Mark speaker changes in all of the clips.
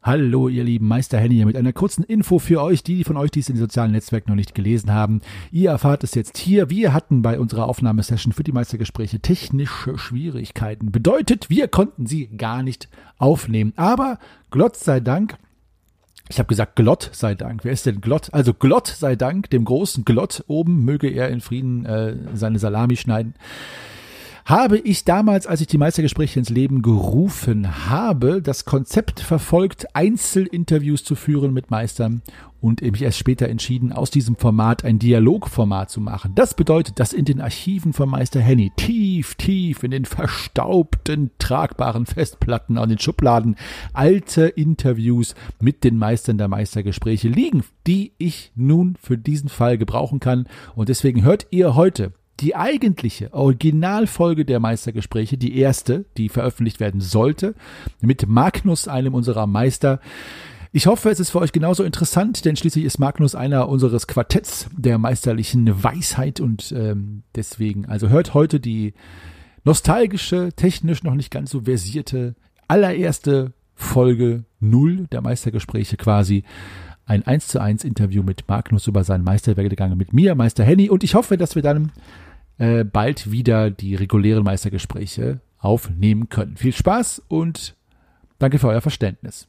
Speaker 1: Hallo, ihr lieben Meister Henny hier mit einer kurzen Info für euch, die von euch, die es in den sozialen Netzwerken noch nicht gelesen haben. Ihr erfahrt es jetzt hier. Wir hatten bei unserer Aufnahmesession für die Meistergespräche technische Schwierigkeiten. Bedeutet, wir konnten sie gar nicht aufnehmen. Aber Gott sei Dank ich habe gesagt, Glott sei Dank. Wer ist denn Glott? Also Glott sei Dank, dem großen Glott oben, möge er in Frieden äh, seine Salami schneiden habe ich damals, als ich die Meistergespräche ins Leben gerufen habe, das Konzept verfolgt, Einzelinterviews zu führen mit Meistern und mich erst später entschieden, aus diesem Format ein Dialogformat zu machen. Das bedeutet, dass in den Archiven von Meister Henny tief, tief in den verstaubten, tragbaren Festplatten an den Schubladen alte Interviews mit den Meistern der Meistergespräche liegen, die ich nun für diesen Fall gebrauchen kann. Und deswegen hört ihr heute die eigentliche Originalfolge der Meistergespräche, die erste, die veröffentlicht werden sollte, mit Magnus, einem unserer Meister. Ich hoffe, es ist für euch genauso interessant, denn schließlich ist Magnus einer unseres Quartetts der meisterlichen Weisheit und ähm, deswegen, also hört heute die nostalgische, technisch noch nicht ganz so versierte allererste Folge null der Meistergespräche quasi ein 1 zu 1 Interview mit Magnus über seinen Meisterwerdegang mit mir, Meister Henny. Und ich hoffe, dass wir dann äh, bald wieder die regulären Meistergespräche aufnehmen können. Viel Spaß und danke für euer Verständnis.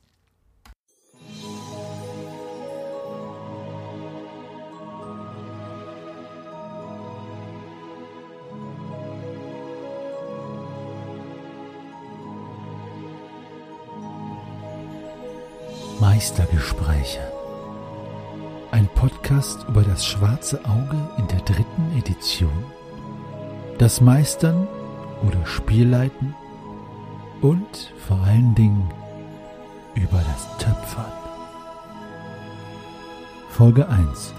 Speaker 1: Meistergespräche. Ein Podcast über das schwarze Auge in der dritten Edition das Meistern oder Spielleiten und vor allen Dingen über das Töpfern. Folge 1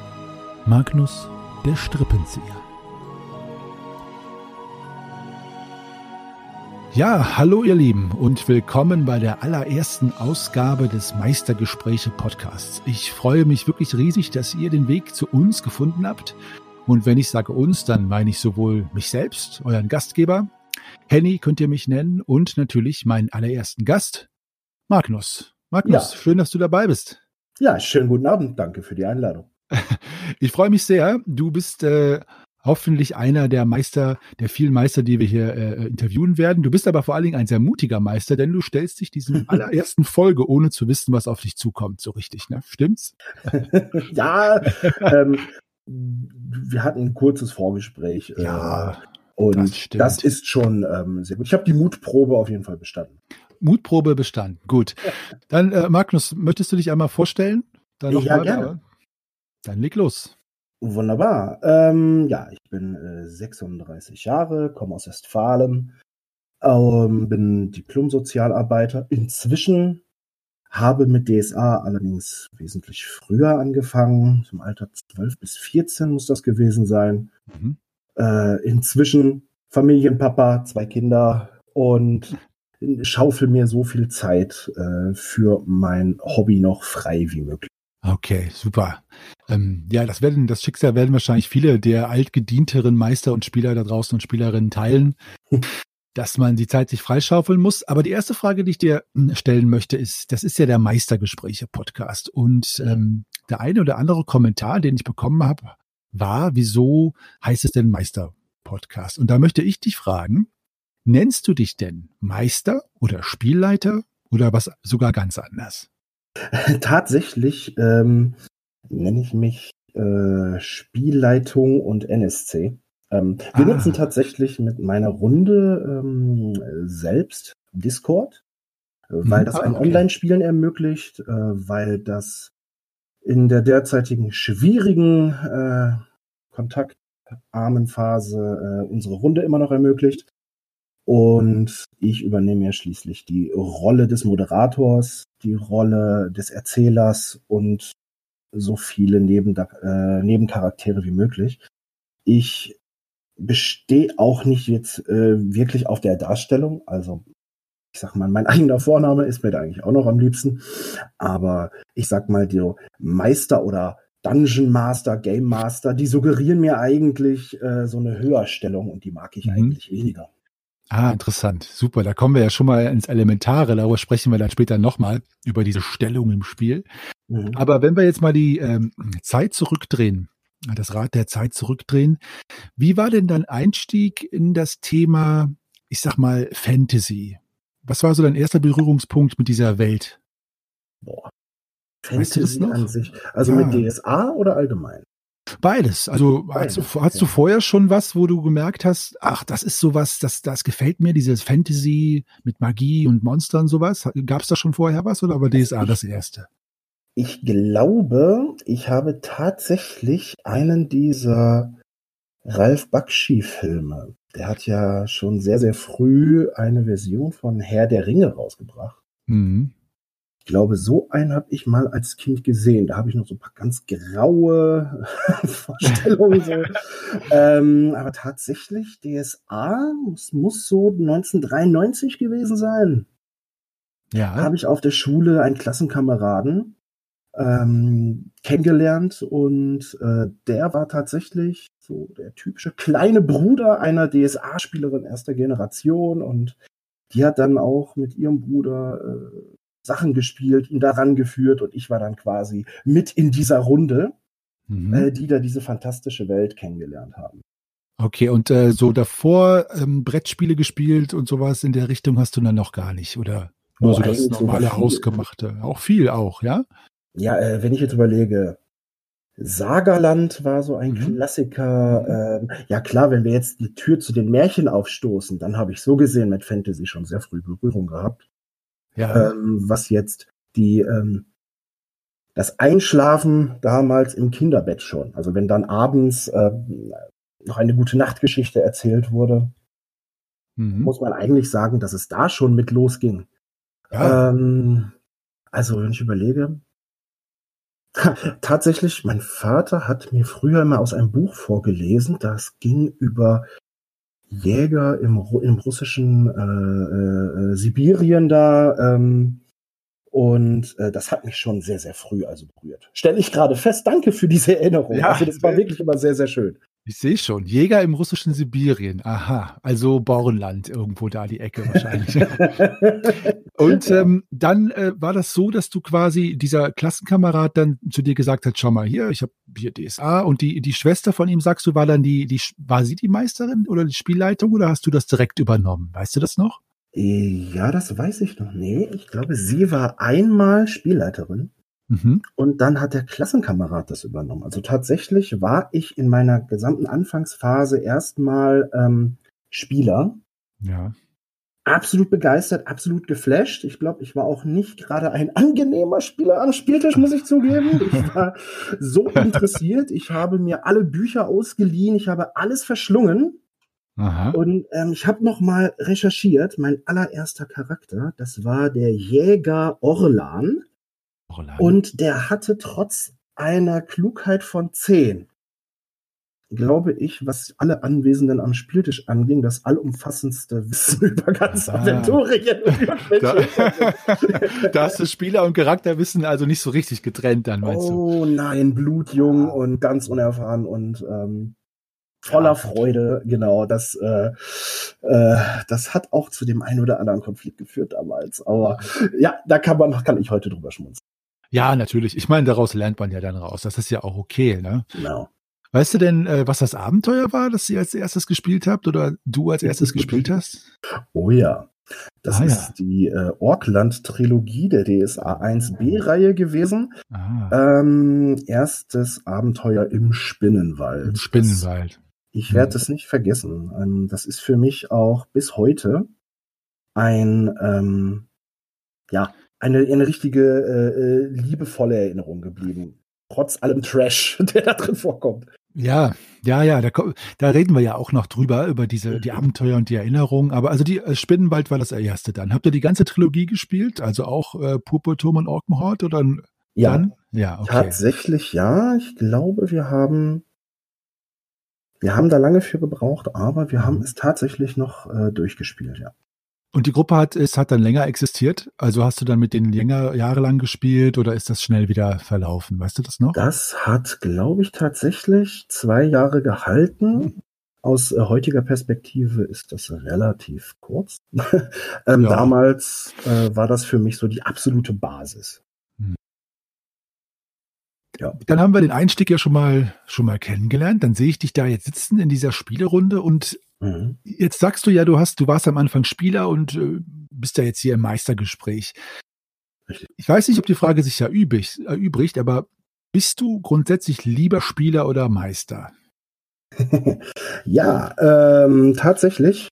Speaker 1: Magnus der Strippenzieher Ja, hallo ihr Lieben und willkommen bei der allerersten Ausgabe des Meistergespräche Podcasts. Ich freue mich wirklich riesig, dass ihr den Weg zu uns gefunden habt und wenn ich sage uns, dann meine ich sowohl mich selbst, euren Gastgeber, Henny könnt ihr mich nennen und natürlich meinen allerersten Gast, Magnus. Magnus, ja. schön, dass du dabei bist.
Speaker 2: Ja, schönen guten Abend. Danke für die Einladung.
Speaker 1: Ich freue mich sehr. Du bist äh, hoffentlich einer der Meister, der vielen Meister, die wir hier äh, interviewen werden. Du bist aber vor allen Dingen ein sehr mutiger Meister, denn du stellst dich diesem allerersten Folge, ohne zu wissen, was auf dich zukommt, so richtig, ne? Stimmt's?
Speaker 2: ja, ähm, wir hatten ein kurzes Vorgespräch.
Speaker 1: Äh, ja.
Speaker 2: Äh, und das, das, ist schon ähm, sehr gut. Ich habe die Mutprobe auf jeden Fall bestanden.
Speaker 1: Mutprobe bestanden. Gut. Dann, äh, Magnus, möchtest du dich einmal vorstellen?
Speaker 2: Dann ja, mal, gerne.
Speaker 1: Dann leg los.
Speaker 2: Wunderbar. Ähm, ja, ich bin äh, 36 Jahre, komme aus Westfalen, ähm, bin Diplom-Sozialarbeiter. Inzwischen habe mit DSA allerdings wesentlich früher angefangen, im Alter 12 bis 14 muss das gewesen sein. Mhm. Äh, inzwischen Familienpapa, zwei Kinder und schaufel mir so viel Zeit äh, für mein Hobby noch frei wie möglich.
Speaker 1: Okay, super. Ähm, ja, das werden, das Schicksal werden wahrscheinlich viele der altgedienteren Meister und Spieler da draußen und Spielerinnen teilen. dass man die Zeit sich freischaufeln muss. Aber die erste Frage, die ich dir hm, stellen möchte, ist, das ist ja der Meistergespräche-Podcast. Und ähm, der eine oder andere Kommentar, den ich bekommen habe, war, wieso heißt es denn Meister-Podcast? Und da möchte ich dich fragen, nennst du dich denn Meister oder Spielleiter oder was sogar ganz anders?
Speaker 2: Tatsächlich ähm, nenne ich mich äh, Spielleitung und NSC. Ähm, wir ah. nutzen tatsächlich mit meiner Runde ähm, selbst Discord, äh, weil mhm. das ah, ein okay. Online-Spielen ermöglicht, äh, weil das in der derzeitigen schwierigen äh, kontaktarmen Phase äh, unsere Runde immer noch ermöglicht. Und ich übernehme ja schließlich die Rolle des Moderators, die Rolle des Erzählers und so viele Neben äh, Nebencharaktere wie möglich. Ich bestehe auch nicht jetzt äh, wirklich auf der Darstellung. Also ich sag mal, mein eigener Vorname ist mir da eigentlich auch noch am liebsten. Aber ich sag mal, die Meister oder Dungeon Master, Game Master, die suggerieren mir eigentlich äh, so eine Höherstellung und die mag ich mhm. eigentlich weniger.
Speaker 1: Ah, interessant. Super. Da kommen wir ja schon mal ins Elementare. Darüber sprechen wir dann später nochmal über diese Stellung im Spiel. Mhm. Aber wenn wir jetzt mal die ähm, Zeit zurückdrehen, das Rad der Zeit zurückdrehen, wie war denn dein Einstieg in das Thema, ich sag mal, Fantasy? Was war so dein erster Berührungspunkt mit dieser Welt?
Speaker 2: Boah. Fantasy weißt du an sich. Also ah. mit DSA oder allgemein?
Speaker 1: Beides. Also Beides. Hast, du, hast du vorher schon was, wo du gemerkt hast, ach, das ist sowas, das, das gefällt mir, dieses Fantasy mit Magie und Monstern sowas? Gab es da schon vorher was oder war DSA das erste?
Speaker 2: Ich glaube, ich habe tatsächlich einen dieser Ralf Bakshi-Filme. Der hat ja schon sehr, sehr früh eine Version von Herr der Ringe rausgebracht. Mhm. Ich glaube, so einen habe ich mal als Kind gesehen. Da habe ich noch so ein paar ganz graue Vorstellungen. So. ähm, aber tatsächlich, DSA muss, muss so 1993 gewesen sein. Ja. Habe ich auf der Schule einen Klassenkameraden ähm, kennengelernt und äh, der war tatsächlich so der typische kleine Bruder einer DSA-Spielerin erster Generation und die hat dann auch mit ihrem Bruder äh, Sachen gespielt, ihn daran geführt und ich war dann quasi mit in dieser Runde, mhm. äh, die da diese fantastische Welt kennengelernt haben.
Speaker 1: Okay, und äh, so davor ähm, Brettspiele gespielt und sowas in der Richtung hast du dann noch gar nicht, oder? Nur oh, so das normale Hausgemachte. Auch viel auch, ja?
Speaker 2: Ja, äh, wenn ich jetzt überlege, Sagerland war so ein mhm. Klassiker. Ähm, ja klar, wenn wir jetzt die Tür zu den Märchen aufstoßen, dann habe ich so gesehen mit Fantasy schon sehr früh Berührung gehabt. Ja. Ähm, was jetzt die ähm, das Einschlafen damals im Kinderbett schon. Also wenn dann abends äh, noch eine gute Nachtgeschichte erzählt wurde, mhm. muss man eigentlich sagen, dass es da schon mit losging. Ja. Ähm, also wenn ich überlege, Tatsächlich, mein Vater hat mir früher immer aus einem Buch vorgelesen, das ging über Jäger im, im russischen äh, äh, Sibirien da. Ähm, und äh, das hat mich schon sehr, sehr früh also berührt. Stelle ich gerade fest, danke für diese Erinnerung. Ja, also das war wirklich immer sehr, sehr schön.
Speaker 1: Ich sehe schon. Jäger im russischen Sibirien. Aha. Also Bornland, irgendwo da die Ecke wahrscheinlich. und ähm, dann äh, war das so, dass du quasi dieser Klassenkamerad dann zu dir gesagt hat, schau mal hier, ich habe hier DSA und die, die Schwester von ihm, sagst du, war dann die, die, war sie die Meisterin oder die Spielleitung oder hast du das direkt übernommen? Weißt du das noch?
Speaker 2: Ja, das weiß ich noch. Nee, ich glaube, sie war einmal Spielleiterin. Mhm. Und dann hat der Klassenkamerad das übernommen. Also tatsächlich war ich in meiner gesamten Anfangsphase erstmal ähm, Spieler.
Speaker 1: Ja.
Speaker 2: Absolut begeistert, absolut geflasht. Ich glaube, ich war auch nicht gerade ein angenehmer Spieler am Spieltisch, muss ich zugeben. Ich war so interessiert. Ich habe mir alle Bücher ausgeliehen. Ich habe alles verschlungen. Aha. Und ähm, ich habe noch mal recherchiert. Mein allererster Charakter, das war der Jäger Orlan. Und der hatte trotz einer Klugheit von 10, glaube ich, was alle Anwesenden am Spieltisch anging, das allumfassendste Wissen über ganz ah. Aventurien.
Speaker 1: da, da hast du Spieler und Charakterwissen also nicht so richtig getrennt dann, meinst
Speaker 2: oh, du? Oh nein, blutjung ah. und ganz unerfahren und ähm, voller ja. Freude, genau. Das, äh, äh, das hat auch zu dem einen oder anderen Konflikt geführt damals. Aber ja, da kann man, kann ich heute drüber schmunzeln.
Speaker 1: Ja, natürlich. Ich meine, daraus lernt man ja dann raus. Das ist ja auch okay, ne? Genau. Weißt du denn, äh, was das Abenteuer war, das ihr als erstes gespielt habt oder du als erstes gespielt hast?
Speaker 2: Oh ja. Das ah, ist ja. die äh, Orkland-Trilogie der DSA 1b-Reihe gewesen. Ah. Ähm, erstes Abenteuer im Spinnenwald.
Speaker 1: Im Spinnenwald. Das,
Speaker 2: ich werde es nicht vergessen. Ähm, das ist für mich auch bis heute ein ähm, ja, eine, eine richtige äh, äh, liebevolle Erinnerung geblieben. Trotz allem Trash, der da drin vorkommt.
Speaker 1: Ja, ja, ja, da, da reden wir ja auch noch drüber, über diese, die Abenteuer und die Erinnerungen. Aber also die äh, Spinnenwald war das erste dann. Habt ihr die ganze Trilogie gespielt? Also auch äh, Purpurturm und Orkenhort oder
Speaker 2: ja. dann? Ja, okay. Tatsächlich ja. Ich glaube, wir haben, wir haben da lange für gebraucht, aber wir mhm. haben es tatsächlich noch äh, durchgespielt, ja.
Speaker 1: Und die Gruppe hat, es hat dann länger existiert? Also hast du dann mit denen länger, jahrelang gespielt oder ist das schnell wieder verlaufen? Weißt du das noch?
Speaker 2: Das hat, glaube ich, tatsächlich zwei Jahre gehalten. Aus äh, heutiger Perspektive ist das relativ kurz. ähm, ja. Damals äh, war das für mich so die absolute Basis. Hm.
Speaker 1: Ja. Dann haben wir den Einstieg ja schon mal schon mal kennengelernt. Dann sehe ich dich da jetzt sitzen in dieser Spielerunde und mhm. jetzt sagst du ja, du hast, du warst am Anfang Spieler und äh, bist ja jetzt hier im Meistergespräch. Ich weiß nicht, ob die Frage sich ja übrig, erübrigt, aber bist du grundsätzlich lieber Spieler oder Meister?
Speaker 2: ja, ähm, tatsächlich.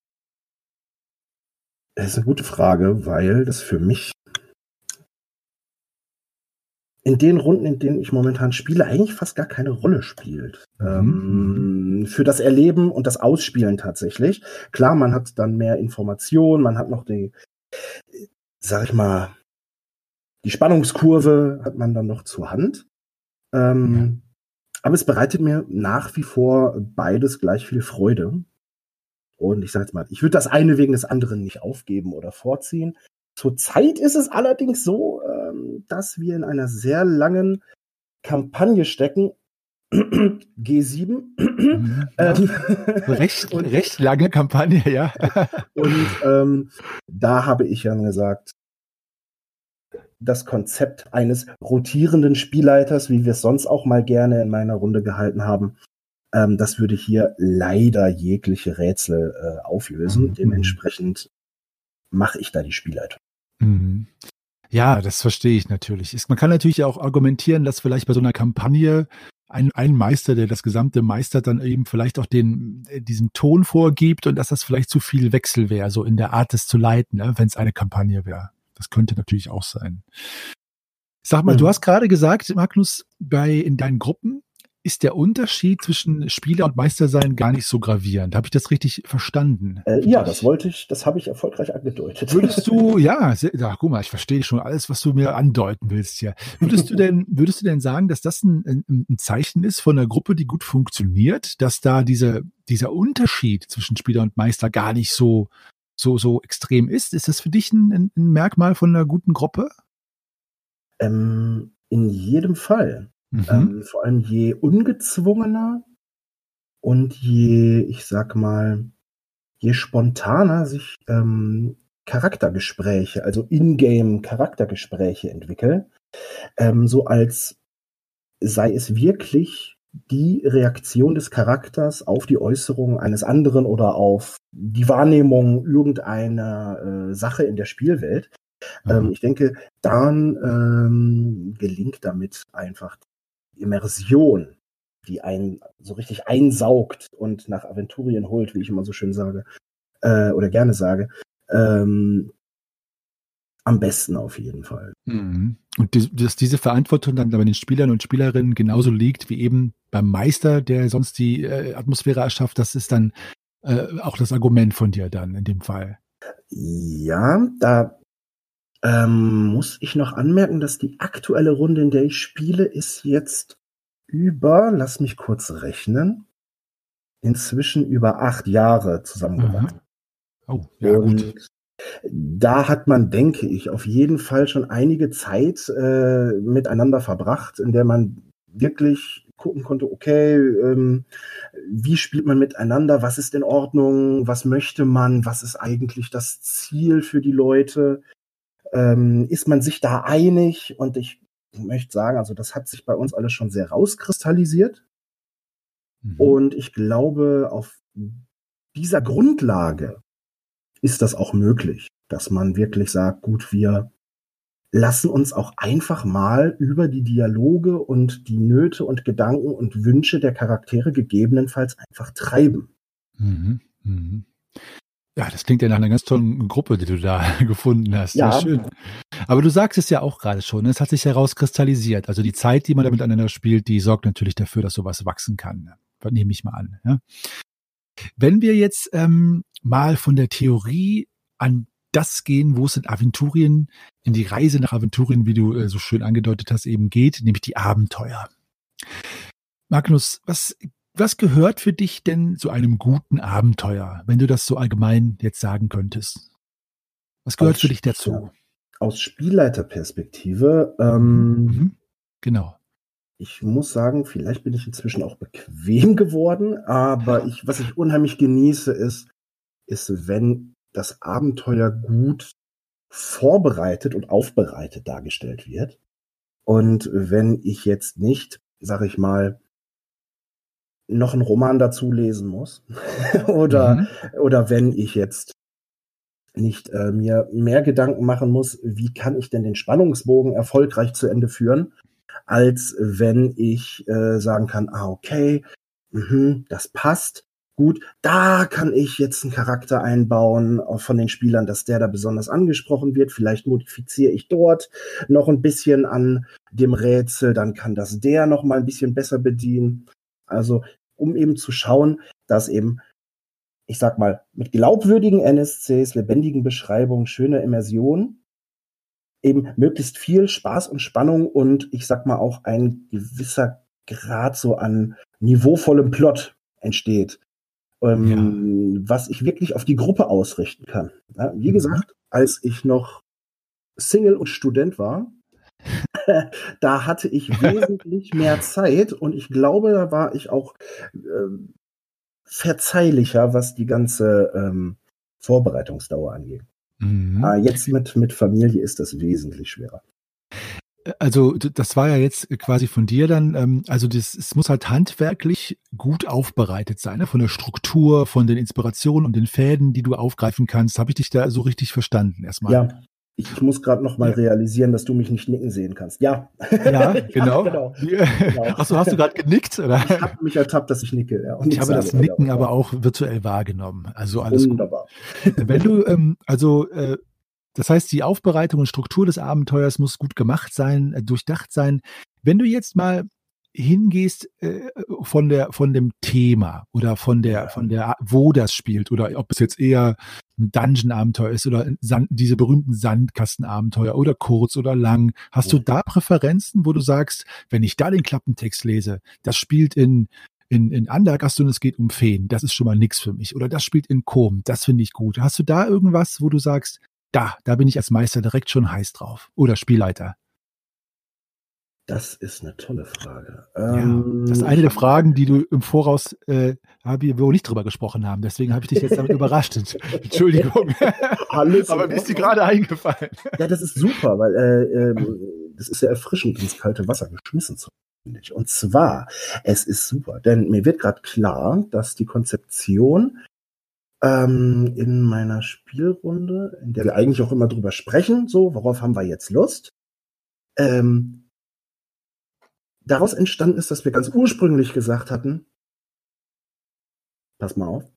Speaker 2: Das ist eine gute Frage, weil das für mich in den Runden, in denen ich momentan spiele, eigentlich fast gar keine Rolle spielt. Mhm. Ähm, für das Erleben und das Ausspielen tatsächlich. Klar, man hat dann mehr Informationen, man hat noch die, sag ich mal, die Spannungskurve hat man dann noch zur Hand. Ähm, aber es bereitet mir nach wie vor beides gleich viel Freude. Und ich sage jetzt mal, ich würde das eine wegen des anderen nicht aufgeben oder vorziehen. Zurzeit ist es allerdings so, dass wir in einer sehr langen Kampagne stecken. G7.
Speaker 1: Mhm. ähm, recht, und, recht lange Kampagne, ja.
Speaker 2: und ähm, da habe ich dann gesagt, das Konzept eines rotierenden Spielleiters, wie wir es sonst auch mal gerne in meiner Runde gehalten haben. Ähm, das würde hier leider jegliche Rätsel äh, auflösen. Mhm. Dementsprechend mache ich da die Spielleitung.
Speaker 1: Mhm. Ja, das verstehe ich natürlich. Man kann natürlich auch argumentieren, dass vielleicht bei so einer Kampagne ein, ein Meister, der das gesamte meistert, dann eben vielleicht auch den, äh, diesen Ton vorgibt und dass das vielleicht zu viel Wechsel wäre, so in der Art des zu leiten, ne, wenn es eine Kampagne wäre. Das könnte natürlich auch sein. Sag mal, mhm. du hast gerade gesagt, Magnus, bei in deinen Gruppen ist der Unterschied zwischen Spieler und Meister sein gar nicht so gravierend. Habe ich das richtig verstanden?
Speaker 2: Äh, ja, das wollte ich, das habe ich erfolgreich angedeutet.
Speaker 1: Würdest du, ja, ja, guck mal, ich verstehe schon alles, was du mir andeuten willst hier. Würdest du denn, würdest du denn sagen, dass das ein, ein, ein Zeichen ist von einer Gruppe, die gut funktioniert, dass da diese, dieser Unterschied zwischen Spieler und Meister gar nicht so so, so extrem ist. Ist das für dich ein, ein Merkmal von einer guten Gruppe?
Speaker 2: Ähm, in jedem Fall. Mhm. Ähm, vor allem je ungezwungener und je, ich sag mal, je spontaner sich ähm, Charaktergespräche, also Ingame Charaktergespräche entwickeln, ähm, so als sei es wirklich die Reaktion des Charakters auf die Äußerung eines anderen oder auf die Wahrnehmung irgendeiner äh, Sache in der Spielwelt. Mhm. Ähm, ich denke, dann ähm, gelingt damit einfach Immersion, die einen so richtig einsaugt und nach Aventurien holt, wie ich immer so schön sage, äh, oder gerne sage. Ähm, am besten auf jeden Fall.
Speaker 1: Mhm. Und die, dass diese Verantwortung dann bei den Spielern und Spielerinnen genauso liegt wie eben beim Meister, der sonst die äh, Atmosphäre erschafft, das ist dann äh, auch das Argument von dir dann in dem Fall.
Speaker 2: Ja, da ähm, muss ich noch anmerken, dass die aktuelle Runde, in der ich spiele, ist jetzt über, lass mich kurz rechnen, inzwischen über acht Jahre zusammengewachsen. Oh, ja, Und gut. da hat man, denke ich, auf jeden Fall schon einige Zeit äh, miteinander verbracht, in der man wirklich gucken konnte, okay, ähm, wie spielt man miteinander, was ist in Ordnung, was möchte man, was ist eigentlich das Ziel für die Leute, ähm, ist man sich da einig und ich möchte sagen, also das hat sich bei uns alles schon sehr rauskristallisiert mhm. und ich glaube, auf dieser Grundlage ist das auch möglich, dass man wirklich sagt, gut, wir lassen uns auch einfach mal über die Dialoge und die Nöte und Gedanken und Wünsche der Charaktere gegebenenfalls einfach treiben. Mhm,
Speaker 1: mhm. Ja, das klingt ja nach einer ganz tollen Gruppe, die du da gefunden hast. Ja. Sehr schön. Aber du sagst es ja auch gerade schon, ne? es hat sich herauskristallisiert. Also die Zeit, die man da miteinander spielt, die sorgt natürlich dafür, dass sowas wachsen kann. Das nehme ich mal an. Ja? Wenn wir jetzt ähm, mal von der Theorie an das gehen, wo es in Aventurien, in die Reise nach Aventurien, wie du äh, so schön angedeutet hast, eben geht, nämlich die Abenteuer. Magnus, was, was gehört für dich denn zu einem guten Abenteuer, wenn du das so allgemein jetzt sagen könntest? Was gehört aus, für dich dazu?
Speaker 2: Aus Spielleiterperspektive, ähm, mhm.
Speaker 1: genau.
Speaker 2: ich muss sagen, vielleicht bin ich inzwischen auch bequem geworden, aber ich, was ich unheimlich genieße, ist, ist, wenn das Abenteuer gut vorbereitet und aufbereitet dargestellt wird. Und wenn ich jetzt nicht, sag ich mal, noch einen Roman dazu lesen muss oder, mhm. oder wenn ich jetzt nicht äh, mir mehr Gedanken machen muss, wie kann ich denn den Spannungsbogen erfolgreich zu Ende führen, als wenn ich äh, sagen kann, ah, okay, mh, das passt. Gut, da kann ich jetzt einen Charakter einbauen von den Spielern, dass der da besonders angesprochen wird. Vielleicht modifiziere ich dort noch ein bisschen an dem Rätsel, dann kann das der noch mal ein bisschen besser bedienen. Also, um eben zu schauen, dass eben ich sag mal, mit glaubwürdigen NSCs, lebendigen Beschreibungen, schöner Immersion, eben möglichst viel Spaß und Spannung und ich sag mal auch ein gewisser Grad so an niveauvollem Plot entsteht, ähm, ja. was ich wirklich auf die Gruppe ausrichten kann. Ja, wie mhm. gesagt, als ich noch Single und Student war, da hatte ich wesentlich mehr Zeit und ich glaube, da war ich auch äh, verzeihlicher, was die ganze ähm, Vorbereitungsdauer angeht. Mhm. Ah, jetzt mit, mit Familie ist das wesentlich schwerer.
Speaker 1: Also das war ja jetzt quasi von dir dann, ähm, also das, es muss halt handwerklich gut aufbereitet sein, ne? von der Struktur, von den Inspirationen und den Fäden, die du aufgreifen kannst. Habe ich dich da so richtig verstanden erstmal?
Speaker 2: Ja, ich muss gerade noch mal realisieren, dass du mich nicht nicken sehen kannst. Ja.
Speaker 1: Ja, genau. ja, genau. genau. Achso, hast du gerade genickt? Oder?
Speaker 2: Ich habe mich ertappt, dass ich nicke.
Speaker 1: Ja, ich habe das Nicken ja, aber auch virtuell wahrgenommen. Also alles Wunderbar. Gut. Wenn du, ähm, also äh, das heißt, die Aufbereitung und Struktur des Abenteuers muss gut gemacht sein, äh, durchdacht sein. Wenn du jetzt mal hingehst äh, von der von dem Thema oder von der von der wo das spielt oder ob es jetzt eher ein Dungeon-Abenteuer ist oder Sand, diese berühmten Sandkasten-Abenteuer oder kurz oder lang. Hast du da Präferenzen, wo du sagst, wenn ich da den Klappentext lese, das spielt in in, in Andergast und es geht um Feen, das ist schon mal nix für mich. Oder das spielt in Kom, das finde ich gut. Hast du da irgendwas, wo du sagst, da, da bin ich als Meister direkt schon heiß drauf? Oder Spielleiter?
Speaker 2: Das ist eine tolle Frage.
Speaker 1: Ja, ähm, das ist eine der Fragen, die du im Voraus, äh, wo wir nicht drüber gesprochen haben. Deswegen habe ich dich jetzt damit überrascht. Entschuldigung. Alles Aber mir ist die gerade eingefallen.
Speaker 2: Ja, das ist super, weil äh, äh, das ist ja erfrischend, ins kalte Wasser geschmissen zu werden. Und zwar, es ist super, denn mir wird gerade klar, dass die Konzeption ähm, in meiner Spielrunde, in der wir eigentlich auch immer drüber sprechen, so, worauf haben wir jetzt Lust, ähm, daraus entstanden ist, dass wir ganz ursprünglich gesagt hatten, pass mal auf,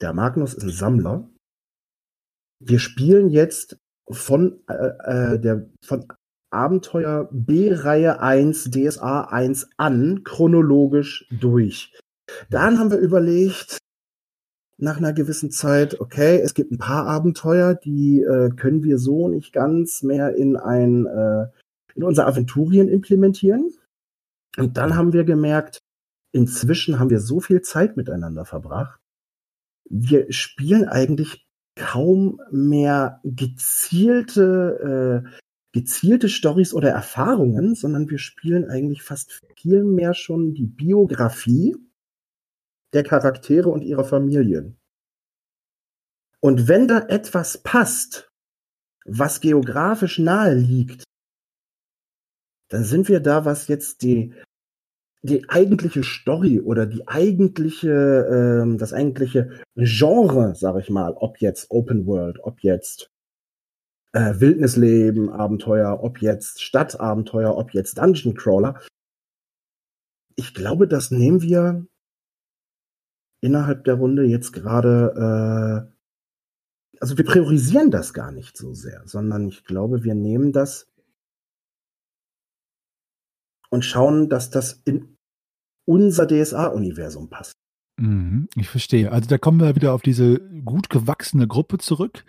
Speaker 2: der Magnus ist ein Sammler. Wir spielen jetzt von äh, äh der von Abenteuer B-Reihe 1, DSA 1 an, chronologisch durch. Dann haben wir überlegt, nach einer gewissen Zeit, okay, es gibt ein paar Abenteuer, die äh, können wir so nicht ganz mehr in ein äh, in unser Aventurien implementieren. Und dann haben wir gemerkt, inzwischen haben wir so viel Zeit miteinander verbracht. Wir spielen eigentlich kaum mehr gezielte, äh, gezielte Stories oder Erfahrungen, sondern wir spielen eigentlich fast viel mehr schon die Biografie der Charaktere und ihrer Familien. Und wenn da etwas passt, was geografisch nahe liegt, dann sind wir da, was jetzt die, die eigentliche Story oder die eigentliche, ähm, das eigentliche Genre, sag ich mal, ob jetzt Open World, ob jetzt äh, Wildnisleben, Abenteuer, ob jetzt Stadtabenteuer, ob jetzt Dungeon Crawler. Ich glaube, das nehmen wir innerhalb der Runde jetzt gerade, äh, also wir priorisieren das gar nicht so sehr, sondern ich glaube, wir nehmen das und schauen, dass das in unser DSA-Universum passt.
Speaker 1: Mhm, ich verstehe. Also da kommen wir wieder auf diese gut gewachsene Gruppe zurück,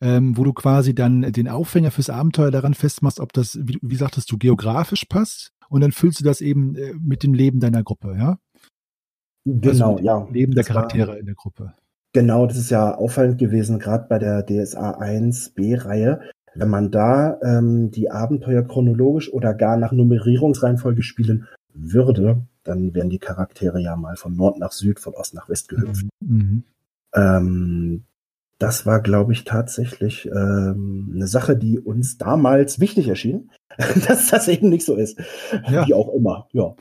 Speaker 1: ähm, wo du quasi dann den Aufhänger fürs Abenteuer daran festmachst, ob das, wie, wie sagtest du, geografisch passt und dann füllst du das eben äh, mit dem Leben deiner Gruppe, ja?
Speaker 2: Genau, also ja.
Speaker 1: Leben der Charaktere war, in der Gruppe.
Speaker 2: Genau, das ist ja auffallend gewesen, gerade bei der DSA 1 B-Reihe, wenn man da ähm, die Abenteuer chronologisch oder gar nach Nummerierungsreihenfolge spielen würde, dann wären die Charaktere ja mal von Nord nach Süd, von Ost nach West gehüpft. Mhm. Ähm, das war, glaube ich, tatsächlich ähm, eine Sache, die uns damals wichtig erschien, dass das eben nicht so ist. Ja. Wie auch immer, ja.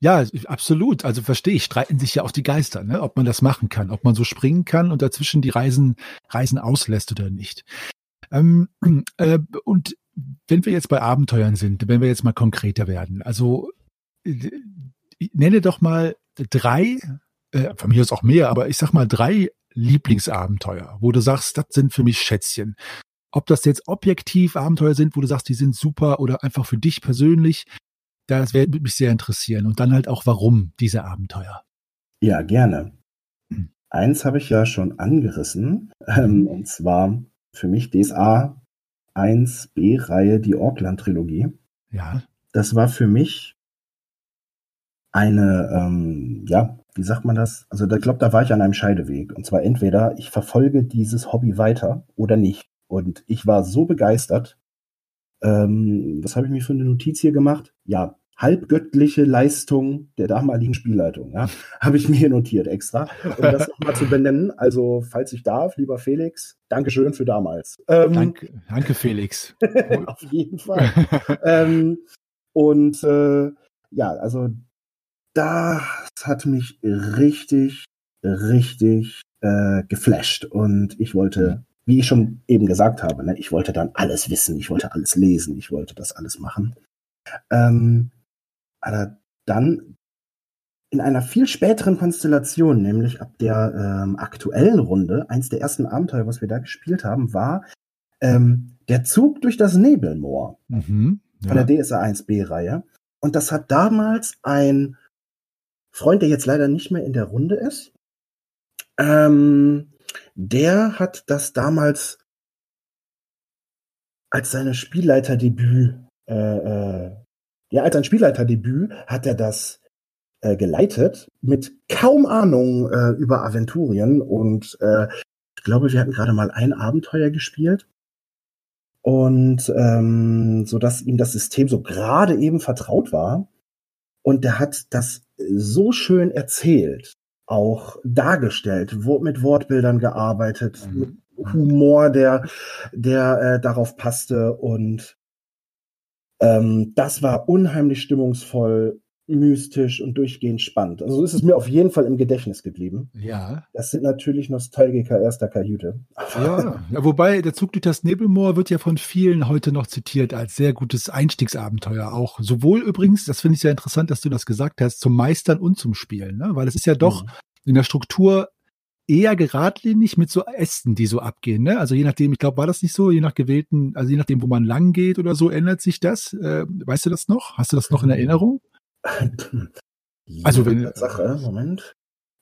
Speaker 1: Ja, absolut. Also verstehe ich, streiten sich ja auch die Geister, ne? ob man das machen kann, ob man so springen kann und dazwischen die Reisen, Reisen auslässt oder nicht. Ähm, äh, und wenn wir jetzt bei Abenteuern sind, wenn wir jetzt mal konkreter werden, also äh, nenne doch mal drei, äh, von mir ist auch mehr, aber ich sag mal drei Lieblingsabenteuer, wo du sagst, das sind für mich Schätzchen. Ob das jetzt objektiv Abenteuer sind, wo du sagst, die sind super oder einfach für dich persönlich, das würde mich sehr interessieren. Und dann halt auch, warum diese Abenteuer.
Speaker 2: Ja, gerne. Hm. Eins habe ich ja schon angerissen, ähm, und zwar für mich DSA 1b-Reihe, die Auckland-Trilogie.
Speaker 1: Ja.
Speaker 2: Das war für mich eine, ähm, ja, wie sagt man das? Also ich glaube, da war ich an einem Scheideweg. Und zwar entweder ich verfolge dieses Hobby weiter oder nicht. Und ich war so begeistert. Ähm, was habe ich mir für eine Notiz hier gemacht? Ja, halbgöttliche Leistung der damaligen Spielleitung. Ja, habe ich mir hier notiert extra, um das nochmal zu benennen. Also, falls ich darf, lieber Felix, Dankeschön für damals.
Speaker 1: Ähm, danke, danke, Felix.
Speaker 2: auf jeden Fall. ähm, und äh, ja, also das hat mich richtig, richtig äh, geflasht. Und ich wollte, wie ich schon eben gesagt habe, ne, ich wollte dann alles wissen, ich wollte alles lesen, ich wollte das alles machen. Ähm, aber dann in einer viel späteren Konstellation, nämlich ab der ähm, aktuellen Runde, eins der ersten Abenteuer, was wir da gespielt haben, war ähm, der Zug durch das Nebelmoor mhm, ja. von der DSA 1b-Reihe. Und das hat damals ein Freund, der jetzt leider nicht mehr in der Runde ist, ähm, der hat das damals als seine Spielleiterdebüt, äh, äh, ja, als ein Spielleiterdebüt hat er das äh, geleitet mit kaum Ahnung äh, über Aventurien und äh, ich glaube, wir hatten gerade mal ein Abenteuer gespielt und ähm, so dass ihm das System so gerade eben vertraut war und der hat das so schön erzählt, auch dargestellt, wo, mit Wortbildern gearbeitet, mhm. mit Humor, der, der äh, darauf passte und ähm, das war unheimlich stimmungsvoll, mystisch und durchgehend spannend. Also ist es mir auf jeden Fall im Gedächtnis geblieben.
Speaker 1: Ja.
Speaker 2: Das sind natürlich Nostalgiker erster Kajüte.
Speaker 1: Ja, ja, wobei der Zug durch das Nebelmoor wird ja von vielen heute noch zitiert als sehr gutes Einstiegsabenteuer. Auch sowohl übrigens, das finde ich sehr interessant, dass du das gesagt hast, zum Meistern und zum Spielen, ne? weil es ist ja doch mhm. in der Struktur eher geradlinig mit so Ästen, die so abgehen. Ne? Also je nachdem, ich glaube, war das nicht so, je nach gewählten, also je nachdem, wo man lang geht oder so, ändert sich das. Äh, weißt du das noch? Hast du das noch in Erinnerung?
Speaker 2: also wenn Sache, Moment.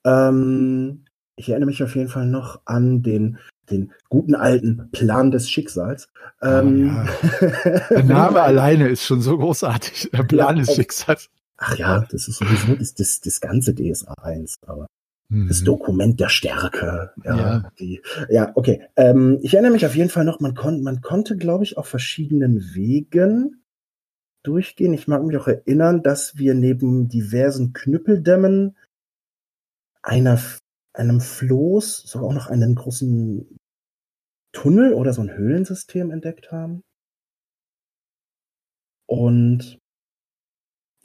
Speaker 2: Ähm, ich erinnere mich auf jeden Fall noch an den den guten alten Plan des Schicksals.
Speaker 1: Ähm, oh, ja. Der Name alleine ist schon so großartig. Der Plan ja, des Schicksals.
Speaker 2: Ach ja, das ist sowieso das, das, das ganze DSA 1, aber. Das Dokument der Stärke. Ja, ja. Die, ja okay. Ähm, ich erinnere mich auf jeden Fall noch, man, kon man konnte, glaube ich, auf verschiedenen Wegen durchgehen. Ich mag mich auch erinnern, dass wir neben diversen Knüppeldämmen einer, einem Floß sogar auch noch einen großen Tunnel oder so ein Höhlensystem entdeckt haben. Und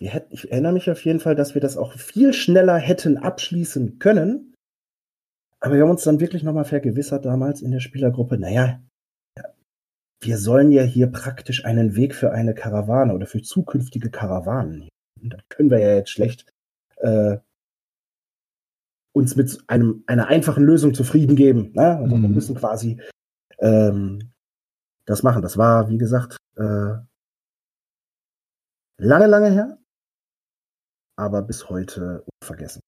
Speaker 2: wir hätten, ich erinnere mich auf jeden Fall, dass wir das auch viel schneller hätten abschließen können. Aber wir haben uns dann wirklich nochmal vergewissert damals in der Spielergruppe, naja, wir sollen ja hier praktisch einen Weg für eine Karawane oder für zukünftige Karawanen. Und dann können wir ja jetzt schlecht äh, uns mit einem einer einfachen Lösung zufrieden geben. Ne? Also mhm. wir müssen quasi ähm, das machen. Das war, wie gesagt, äh, lange, lange her, aber bis heute unvergessen.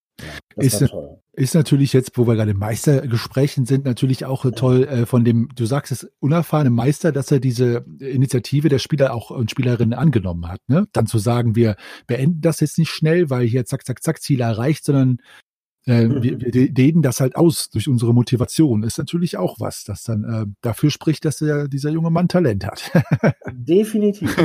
Speaker 1: Ist, ist, natürlich jetzt, wo wir gerade Meistergesprächen sind, natürlich auch toll äh, von dem, du sagst es, unerfahrenen Meister, dass er diese Initiative der Spieler auch und Spielerinnen angenommen hat. Ne? Dann zu sagen, wir beenden das jetzt nicht schnell, weil hier zack, zack, zack, Ziel erreicht, sondern äh, mhm. wir, wir dehnen das halt aus durch unsere Motivation. Ist natürlich auch was, das dann äh, dafür spricht, dass der, dieser junge Mann Talent hat.
Speaker 2: Definitiv.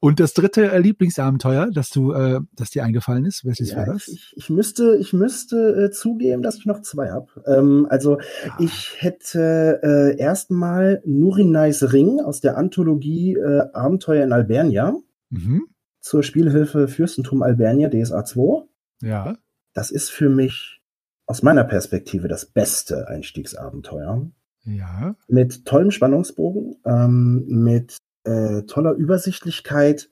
Speaker 1: Und das dritte äh, Lieblingsabenteuer, das du, äh, das dir eingefallen ist, welches
Speaker 2: ja,
Speaker 1: war das?
Speaker 2: Ich, ich müsste, ich müsste äh, zugeben, dass ich noch zwei habe. Ähm, also ah. ich hätte äh, erstmal Nurinais Ring aus der Anthologie äh, Abenteuer in Albernia mhm. zur Spielhilfe Fürstentum Albernia DSA 2.
Speaker 1: Ja.
Speaker 2: Das ist für mich aus meiner Perspektive das beste Einstiegsabenteuer.
Speaker 1: Ja.
Speaker 2: Mit tollem Spannungsbogen, ähm, mit äh, toller Übersichtlichkeit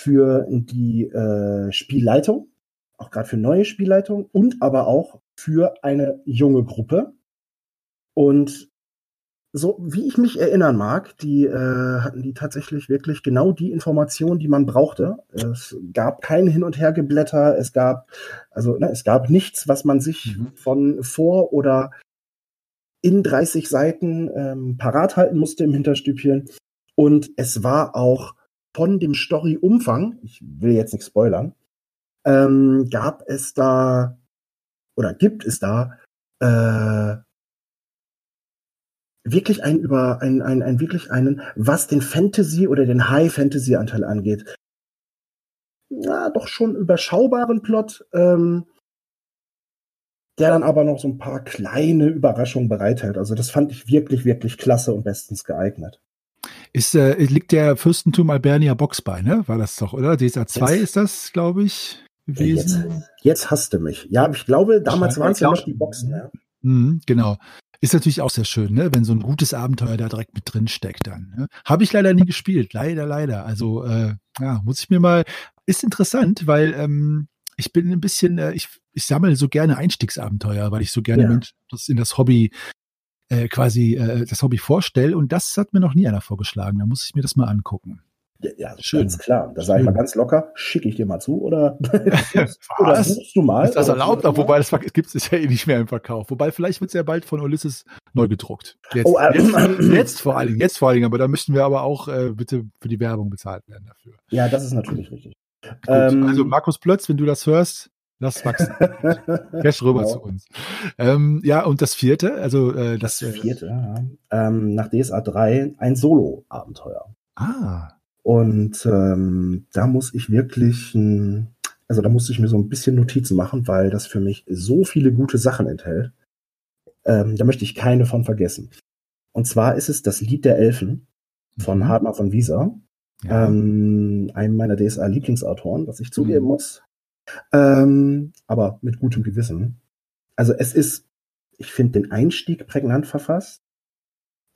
Speaker 2: für die äh, Spielleitung, auch gerade für neue Spielleitung und aber auch für eine junge Gruppe. Und so wie ich mich erinnern mag, die äh, hatten die tatsächlich wirklich genau die Informationen, die man brauchte. Es gab kein Hin und Her Geblätter, es gab also ne, es gab nichts, was man sich mhm. von vor oder in 30 Seiten ähm, parat halten musste im Hinterstübchen. Und es war auch von dem Story-Umfang, ich will jetzt nicht spoilern, ähm, gab es da oder gibt es da äh, wirklich ein über ein, ein, ein wirklich einen, was den Fantasy oder den High Fantasy Anteil angeht, na, doch schon überschaubaren Plot, ähm, der dann aber noch so ein paar kleine Überraschungen bereithält. Also das fand ich wirklich, wirklich klasse und bestens geeignet.
Speaker 1: Ist, äh, liegt der Fürstentum Albernia Box bei, ne? War das doch, oder? DSA 2 ist das, glaube ich,
Speaker 2: gewesen. Jetzt, jetzt hasst du mich. Ja, ich glaube, damals waren es ja noch die Boxen, ja.
Speaker 1: Mhm, genau. Ist natürlich auch sehr schön, ne? wenn so ein gutes Abenteuer da direkt mit drin steckt dann. Ne? Habe ich leider nie gespielt, leider, leider. Also äh, ja, muss ich mir mal. Ist interessant, weil ähm, ich bin ein bisschen, äh, ich, ich sammle so gerne Einstiegsabenteuer, weil ich so gerne ja. Menschen das in das Hobby äh, quasi äh, das Hobby vorstelle. Und das hat mir noch nie einer vorgeschlagen. Da muss ich mir das mal angucken.
Speaker 2: Ja, Schön. ganz klar. Da sage ich mal ganz locker, schicke ich dir mal zu oder, oder
Speaker 1: buchst du mal. Ist das erlaubt? Auch, wobei das gibt es ja eh nicht mehr im Verkauf. Wobei vielleicht wird es ja bald von Ulysses neu gedruckt. Jetzt, oh, äh, jetzt, jetzt, vor allen Dingen, jetzt vor allen Dingen, aber da möchten wir aber auch äh, bitte für die Werbung bezahlt werden dafür.
Speaker 2: Ja, das ist natürlich richtig.
Speaker 1: Ähm, also Markus Plötz, wenn du das hörst, lass wachsen. Cash rüber genau. zu uns. Ähm, ja, und das vierte, also äh, das,
Speaker 2: das vierte, ja. ähm, nach DSA 3 ein Solo-Abenteuer.
Speaker 1: Ah.
Speaker 2: Und ähm, da muss ich wirklich, also da musste ich mir so ein bisschen Notizen machen, weil das für mich so viele gute Sachen enthält. Ähm, da möchte ich keine von vergessen. Und zwar ist es das Lied der Elfen von mhm. Hartmann von Wieser, ja. ähm, einem meiner DSA-Lieblingsautoren, was ich zugeben mhm. muss. Ähm, aber mit gutem Gewissen. Also es ist, ich finde den Einstieg prägnant verfasst.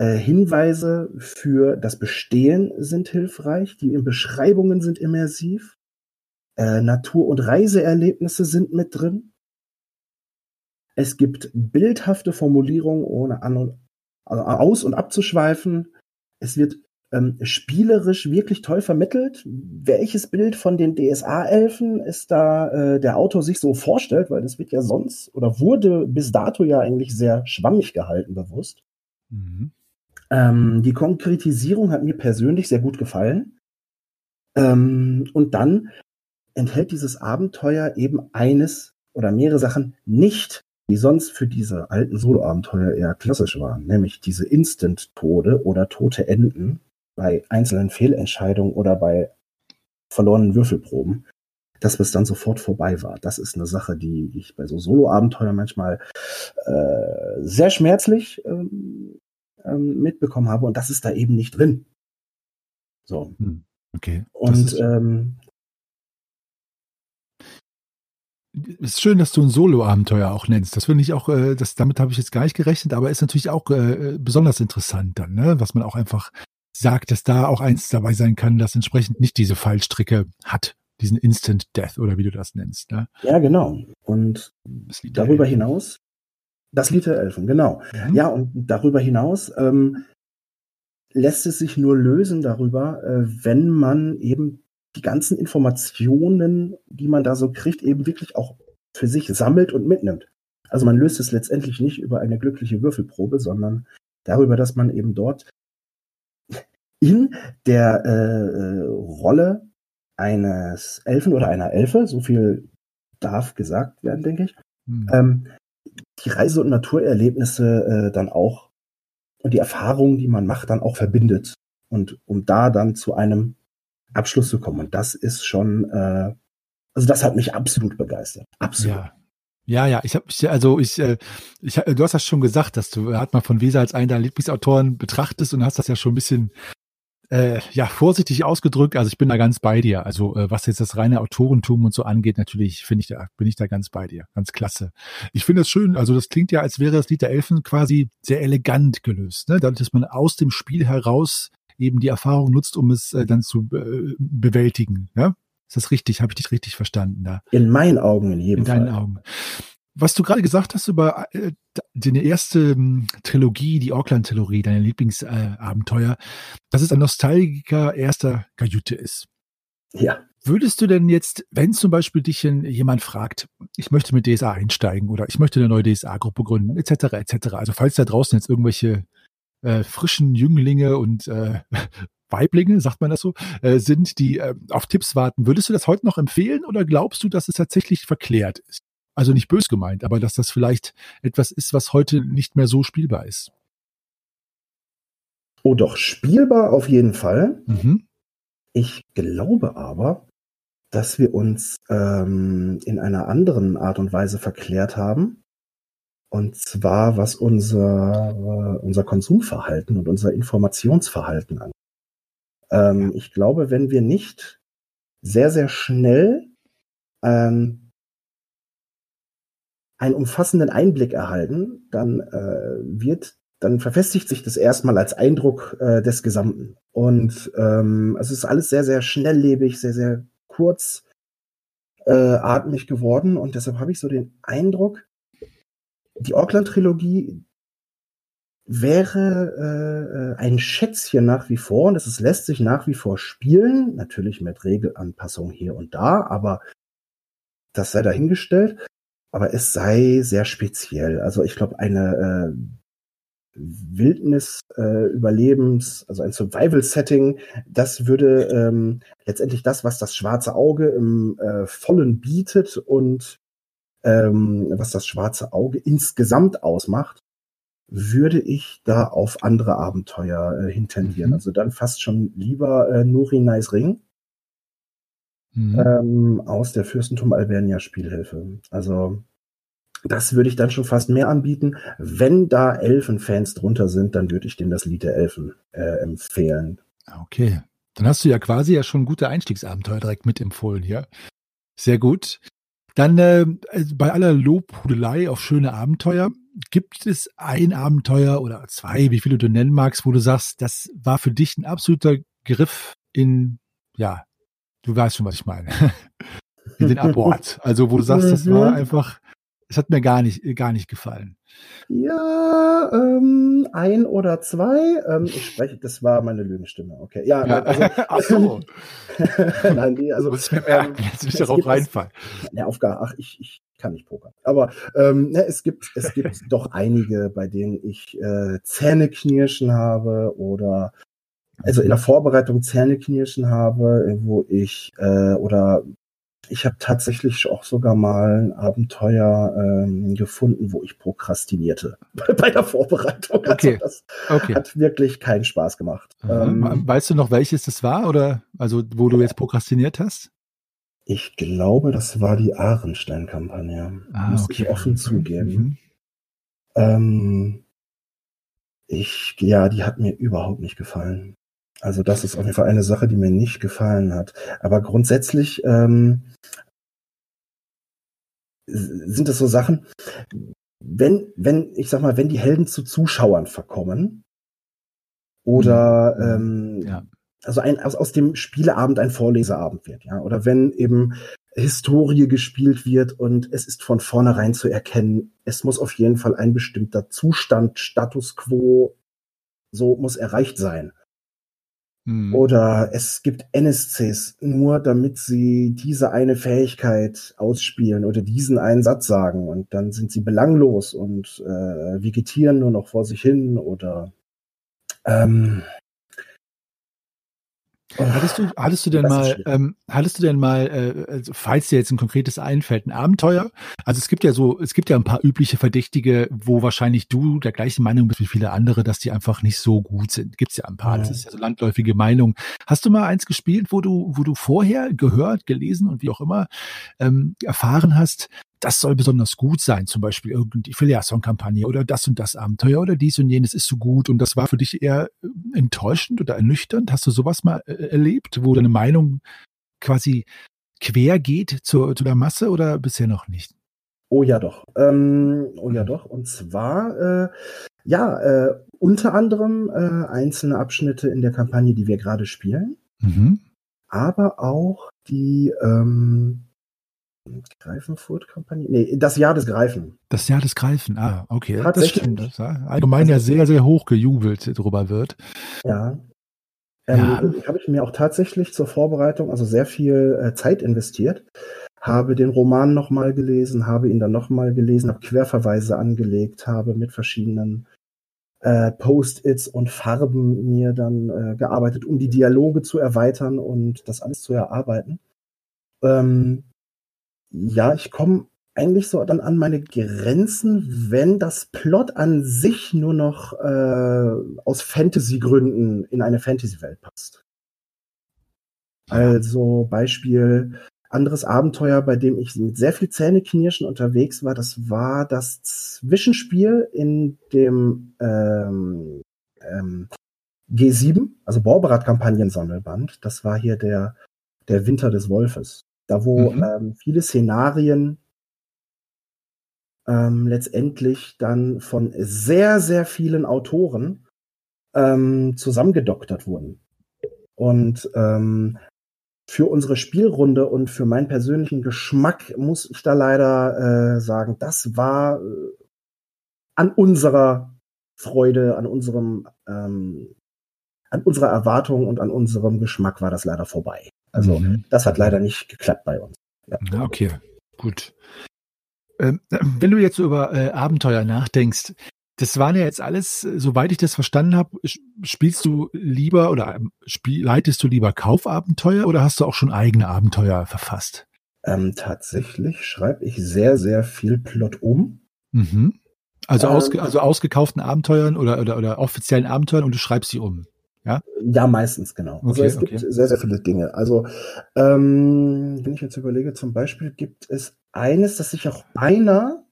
Speaker 2: Äh, Hinweise für das Bestehen sind hilfreich, die Beschreibungen sind immersiv, äh, Natur- und Reiseerlebnisse sind mit drin. Es gibt bildhafte Formulierungen, ohne an und, also aus- und abzuschweifen. Es wird ähm, spielerisch wirklich toll vermittelt. Welches Bild von den DSA-Elfen ist da äh, der Autor sich so vorstellt, weil das wird ja sonst oder wurde bis dato ja eigentlich sehr schwammig gehalten, bewusst. Mhm. Ähm, die Konkretisierung hat mir persönlich sehr gut gefallen. Ähm, und dann enthält dieses Abenteuer eben eines oder mehrere Sachen nicht, die sonst für diese alten Solo-Abenteuer eher klassisch waren, nämlich diese Instant-Tode oder tote Enden bei einzelnen Fehlentscheidungen oder bei verlorenen Würfelproben, dass es dann sofort vorbei war. Das ist eine Sache, die ich bei so Solo-Abenteuern manchmal äh, sehr schmerzlich ähm, ähm, mitbekommen habe und das ist da eben nicht drin. So. Hm,
Speaker 1: okay.
Speaker 2: Und ähm,
Speaker 1: ist schön, dass du ein Solo-Abenteuer auch nennst. Das finde ich auch, äh, das, damit habe ich jetzt gar nicht gerechnet, aber ist natürlich auch äh, besonders interessant dann, ne? was man auch einfach sagt, dass da auch eins dabei sein kann, das entsprechend nicht diese Fallstricke hat, diesen Instant Death oder wie du das nennst. Ne?
Speaker 2: Ja, genau. Und darüber hinaus das Lied der Elfen, genau. Mhm. Ja, und darüber hinaus ähm, lässt es sich nur lösen darüber, äh, wenn man eben die ganzen Informationen, die man da so kriegt, eben wirklich auch für sich sammelt und mitnimmt. Also man löst es letztendlich nicht über eine glückliche Würfelprobe, sondern darüber, dass man eben dort in der äh, Rolle eines Elfen oder einer Elfe, so viel darf gesagt werden, denke ich, hm. ähm, die Reise- und Naturerlebnisse äh, dann auch und die Erfahrungen, die man macht, dann auch verbindet. Und um da dann zu einem Abschluss zu kommen. Und das ist schon, äh, also das hat mich absolut begeistert. Absolut.
Speaker 1: Ja. Ja, ja, ich habe also ich, äh, ich, du hast das schon gesagt, dass du Hartmann von Weser als einen deiner Lieblingsautoren betrachtest und hast das ja schon ein bisschen äh, ja vorsichtig ausgedrückt. Also ich bin da ganz bei dir. Also äh, was jetzt das reine Autorentum und so angeht, natürlich finde ich da bin ich da ganz bei dir, ganz klasse. Ich finde es schön. Also das klingt ja, als wäre das Lied der Elfen quasi sehr elegant gelöst, ne? Dadurch, dass man aus dem Spiel heraus eben die Erfahrung nutzt, um es äh, dann zu äh, bewältigen. Ja? Ist das richtig? Habe ich dich richtig verstanden da?
Speaker 2: In meinen Augen in jedem Fall.
Speaker 1: In deinen Augen. Was du gerade gesagt hast über äh, deine erste ähm, Trilogie, die Auckland-Trilogie, deine Lieblingsabenteuer, äh, dass es ein Nostalgiker erster Kajüte ist.
Speaker 2: Ja.
Speaker 1: Würdest du denn jetzt, wenn zum Beispiel dich jemand fragt, ich möchte mit DSA einsteigen oder ich möchte eine neue DSA-Gruppe gründen, etc., etc., also falls da draußen jetzt irgendwelche äh, frischen Jünglinge und äh, Weiblinge, sagt man das so, äh, sind, die äh, auf Tipps warten. Würdest du das heute noch empfehlen oder glaubst du, dass es tatsächlich verklärt ist? Also nicht bös gemeint, aber dass das vielleicht etwas ist, was heute nicht mehr so spielbar ist.
Speaker 2: Oh, doch, spielbar auf jeden Fall. Mhm. Ich glaube aber, dass wir uns ähm, in einer anderen Art und Weise verklärt haben. Und zwar, was unser, äh, unser Konsumverhalten und unser Informationsverhalten angeht. Ähm, ich glaube, wenn wir nicht sehr, sehr schnell ähm, einen umfassenden Einblick erhalten, dann äh, wird, dann verfestigt sich das erstmal als Eindruck äh, des Gesamten. Und ähm, es ist alles sehr, sehr schnelllebig, sehr, sehr kurz äh, atmig geworden. Und deshalb habe ich so den Eindruck, die Auckland-Trilogie wäre äh, ein Schätzchen nach wie vor und es lässt sich nach wie vor spielen, natürlich mit Regelanpassungen hier und da, aber das sei dahingestellt. Aber es sei sehr speziell. Also ich glaube, eine äh, Wildnis äh, Überlebens, also ein Survival-Setting, das würde ähm, letztendlich das, was das schwarze Auge im äh, Vollen bietet und ähm, was das schwarze Auge insgesamt ausmacht, würde ich da auf andere Abenteuer äh, hintendieren. Mhm. Also dann fast schon lieber äh, Nuri Nice Ring mhm. ähm, aus der Fürstentum Alvernia Spielhilfe. Also das würde ich dann schon fast mehr anbieten. Wenn da Elfenfans drunter sind, dann würde ich denen das Lied der Elfen äh, empfehlen.
Speaker 1: Okay. Dann hast du ja quasi ja schon gute Einstiegsabenteuer direkt mitempfohlen hier. Sehr gut. Dann äh, bei aller Lobhudelei auf schöne Abenteuer, gibt es ein Abenteuer oder zwei, wie viele du nennen magst, wo du sagst, das war für dich ein absoluter Griff in, ja, du weißt schon, was ich meine, in den Abort. Also wo du sagst, das war mhm. einfach, es hat mir gar nicht, gar nicht gefallen.
Speaker 2: Ja, ähm, ein oder zwei. Ähm, ich spreche, das war meine Lügenstimme. Okay, ja. ja also, ach so.
Speaker 1: Nein, die, also. Muss ich mir merken, ähm, jetzt will ich darauf reinfallen.
Speaker 2: Ne, Aufgabe, ach, ich, ich kann nicht pokern. Aber ähm, ne, es gibt, es gibt doch einige, bei denen ich äh, Zähneknirschen habe oder also in der Vorbereitung Zähneknirschen habe, wo ich äh, oder ich habe tatsächlich auch sogar mal ein Abenteuer ähm, gefunden, wo ich prokrastinierte bei der Vorbereitung.
Speaker 1: Also okay.
Speaker 2: das
Speaker 1: okay.
Speaker 2: hat wirklich keinen Spaß gemacht.
Speaker 1: Ähm, weißt du noch, welches das war oder also wo du jetzt prokrastiniert hast?
Speaker 2: Ich glaube, das war die Ahrenstein-Kampagne. Ah, Muss okay. ich offen zugeben. Mhm. Ähm, ich, ja, die hat mir überhaupt nicht gefallen. Also das ist auf jeden Fall eine Sache, die mir nicht gefallen hat. Aber grundsätzlich ähm, sind es so Sachen, wenn, wenn, ich sag mal, wenn die Helden zu Zuschauern verkommen oder mhm. ähm, ja. also ein, aus, aus dem Spieleabend ein Vorleseabend wird, ja, oder wenn eben Historie gespielt wird und es ist von vornherein zu erkennen, es muss auf jeden Fall ein bestimmter Zustand, Status quo, so muss erreicht sein. Mhm. Oder es gibt NSCs nur, damit sie diese eine Fähigkeit ausspielen oder diesen einen Satz sagen und dann sind sie belanglos und äh, vegetieren nur noch vor sich hin oder ähm,
Speaker 1: Hattest du, hattest du denn mal, ähm, hattest du denn mal, äh, also falls dir jetzt ein konkretes einfällt, ein Abenteuer? Also es gibt ja so, es gibt ja ein paar übliche Verdächtige, wo wahrscheinlich du der gleichen Meinung bist wie viele andere, dass die einfach nicht so gut sind. Gibt's ja ein paar. Das ist ja so landläufige Meinung. Hast du mal eins gespielt, wo du, wo du vorher gehört, gelesen und wie auch immer ähm, erfahren hast, das soll besonders gut sein, zum Beispiel irgendwie Filiasson-Kampagne oder das und das Abenteuer oder dies und jenes ist so gut und das war für dich eher äh, enttäuschend oder ernüchternd? Hast du sowas mal äh, erlebt, wo deine Meinung quasi quer geht zu, zu der Masse oder bisher noch nicht?
Speaker 2: Oh ja doch. Ähm, oh ja doch. Und zwar, äh, ja, äh, unter anderem äh, einzelne Abschnitte in der Kampagne, die wir gerade spielen. Mhm. Aber auch die, ähm, Greifenfurt-Kampagne? Nee, das Jahr des Greifen.
Speaker 1: Das Jahr des Greifen, ah, okay. Das stimmt. Das allgemein ja sehr, sehr hoch gejubelt drüber wird.
Speaker 2: Ja. Ähm, ja. Habe ich mir auch tatsächlich zur Vorbereitung also sehr viel äh, Zeit investiert. Habe den Roman nochmal gelesen, habe ihn dann nochmal gelesen, habe Querverweise angelegt, habe mit verschiedenen äh, Post-its und Farben mir dann äh, gearbeitet, um die Dialoge zu erweitern und das alles zu erarbeiten. Ähm, ja, ich komme eigentlich so dann an meine Grenzen, wenn das Plot an sich nur noch äh, aus Fantasy-Gründen in eine Fantasy-Welt passt. Also Beispiel anderes Abenteuer, bei dem ich mit sehr viel Zähneknirschen unterwegs war, das war das Zwischenspiel in dem ähm, ähm, G7, also Borberat-Kampagnen-Sammelband. Das war hier der, der Winter des Wolfes. Da wo mhm. ähm, viele Szenarien ähm, letztendlich dann von sehr, sehr vielen Autoren ähm, zusammengedoktert wurden. Und ähm, für unsere Spielrunde und für meinen persönlichen Geschmack muss ich da leider äh, sagen, das war äh, an unserer Freude, an unserem, ähm, an unserer Erwartung und an unserem Geschmack war das leider vorbei. Also mhm. das hat leider nicht geklappt bei uns.
Speaker 1: Ja, ja okay, gut. Ähm, wenn du jetzt so über äh, Abenteuer nachdenkst, das waren ja jetzt alles, soweit ich das verstanden habe, spielst du lieber oder ähm, spiel, leitest du lieber Kaufabenteuer oder hast du auch schon eigene Abenteuer verfasst?
Speaker 2: Ähm, tatsächlich schreibe ich sehr, sehr viel Plot um.
Speaker 1: Mhm. Also, ähm, ausge, also ausgekauften Abenteuern oder, oder, oder offiziellen Abenteuern und du schreibst sie um. Ja?
Speaker 2: Ja, meistens, genau. Also okay, also es okay. gibt sehr, sehr viele Dinge. Also, ähm, wenn ich jetzt überlege, zum Beispiel gibt es eines, das ich auch beinahe,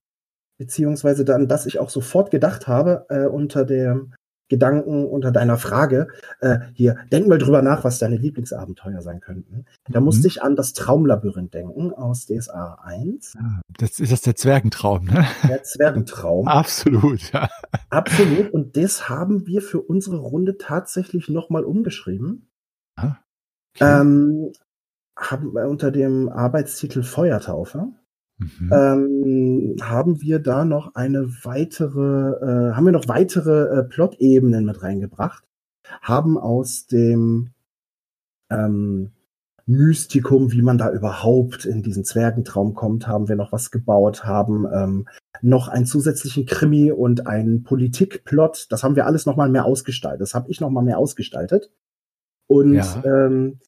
Speaker 2: beziehungsweise dann, das ich auch sofort gedacht habe, äh, unter dem Gedanken unter deiner Frage. Äh, hier, denk mal drüber nach, was deine Lieblingsabenteuer sein könnten. Da mhm. musste ich an das Traumlabyrinth denken aus DSA 1.
Speaker 1: Ah, das ist das der Zwergentraum, ne?
Speaker 2: Der Zwergentraum.
Speaker 1: Absolut, ja.
Speaker 2: Absolut. Und das haben wir für unsere Runde tatsächlich nochmal umgeschrieben. Ah, okay. ähm, haben wir unter dem Arbeitstitel Feuertaufe. Mhm. Ähm, haben wir da noch eine weitere, äh, haben wir noch weitere äh, Plot-Ebenen mit reingebracht, haben aus dem ähm, Mystikum, wie man da überhaupt in diesen Zwergentraum kommt, haben wir noch was gebaut, haben ähm, noch einen zusätzlichen Krimi und einen Politikplot. Das haben wir alles noch mal mehr ausgestaltet. Das habe ich noch mal mehr ausgestaltet. Und ja. ähm,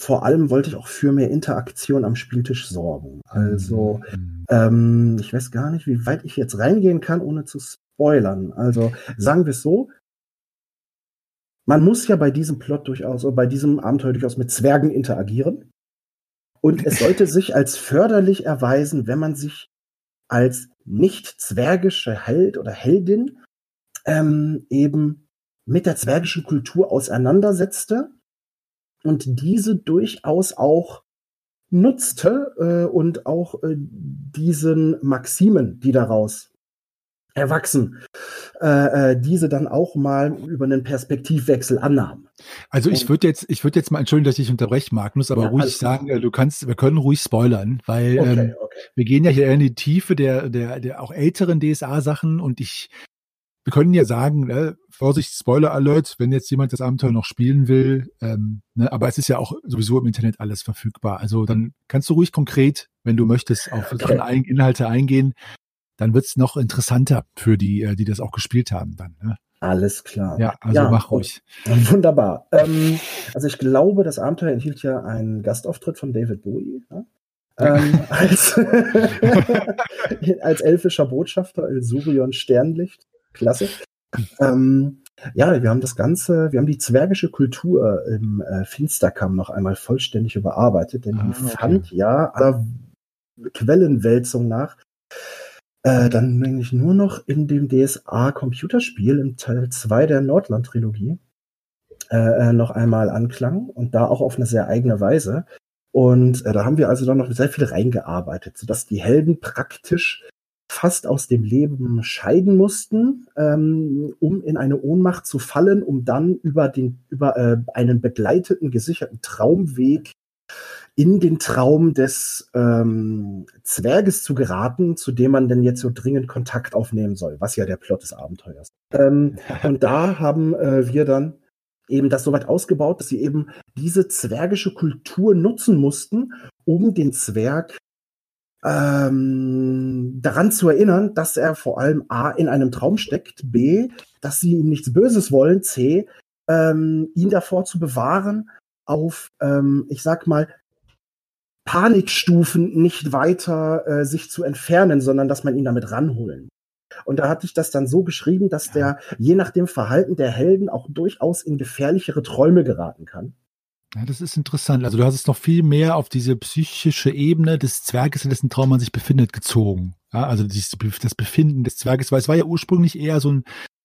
Speaker 2: vor allem wollte ich auch für mehr Interaktion am Spieltisch sorgen. Also, mhm. ähm, ich weiß gar nicht, wie weit ich jetzt reingehen kann, ohne zu spoilern. Also, sagen wir es so. Man muss ja bei diesem Plot durchaus, oder bei diesem Abenteuer durchaus mit Zwergen interagieren. Und es sollte sich als förderlich erweisen, wenn man sich als nicht zwergische Held oder Heldin ähm, eben mit der zwergischen Kultur auseinandersetzte und diese durchaus auch nutzte äh, und auch äh, diesen Maximen, die daraus erwachsen, äh, äh, diese dann auch mal über einen Perspektivwechsel annahm.
Speaker 1: Also ich würde jetzt, ich würde jetzt mal entschuldigen, dass ich unterbreche, Magnus, aber ja, ruhig sagen, äh, du kannst, wir können ruhig spoilern, weil okay, ähm, okay. wir gehen ja hier in die Tiefe der, der, der auch älteren DSA-Sachen und ich wir können ja sagen, ne, Vorsicht, Spoiler Alert, wenn jetzt jemand das Abenteuer noch spielen will, ähm, ne, aber es ist ja auch sowieso im Internet alles verfügbar. Also dann kannst du ruhig konkret, wenn du möchtest, auf okay. Inhalte eingehen, dann wird's noch interessanter für die, äh, die das auch gespielt haben dann. Ne?
Speaker 2: Alles klar.
Speaker 1: Ja, also ja, mach ruhig.
Speaker 2: Wunderbar. Ähm, also ich glaube, das Abenteuer enthielt ja einen Gastauftritt von David Bowie. Ne? Ähm, als, als elfischer Botschafter, Ilsurion Sternlicht. Klasse. Ähm, ja, wir haben das Ganze, wir haben die zwergische Kultur im äh, Finsterkamm noch einmal vollständig überarbeitet, denn die ah, okay. fand ja aller Quellenwälzung nach äh, dann nämlich nur noch in dem DSA-Computerspiel im Teil 2 der Nordland-Trilogie äh, äh, noch einmal anklang und da auch auf eine sehr eigene Weise. Und äh, da haben wir also dann noch sehr viel reingearbeitet, sodass die Helden praktisch fast aus dem Leben scheiden mussten, ähm, um in eine Ohnmacht zu fallen, um dann über den über äh, einen begleiteten gesicherten Traumweg in den Traum des ähm, Zwerges zu geraten, zu dem man denn jetzt so dringend Kontakt aufnehmen soll, was ja der Plot des Abenteuers. Ähm, und da haben äh, wir dann eben das so weit ausgebaut, dass sie eben diese zwergische Kultur nutzen mussten, um den Zwerg ähm, daran zu erinnern, dass er vor allem A in einem Traum steckt, B, dass sie ihm nichts Böses wollen, C, ähm, ihn davor zu bewahren, auf, ähm, ich sag mal, Panikstufen nicht weiter äh, sich zu entfernen, sondern dass man ihn damit ranholen. Und da hatte ich das dann so geschrieben, dass der je nach dem Verhalten der Helden auch durchaus in gefährlichere Träume geraten kann.
Speaker 1: Ja, das ist interessant. Also du hast es noch viel mehr auf diese psychische Ebene des Zwerges, in dessen Traum man sich befindet, gezogen. Ja, also das Befinden des Zwerges, weil es war ja ursprünglich eher so ein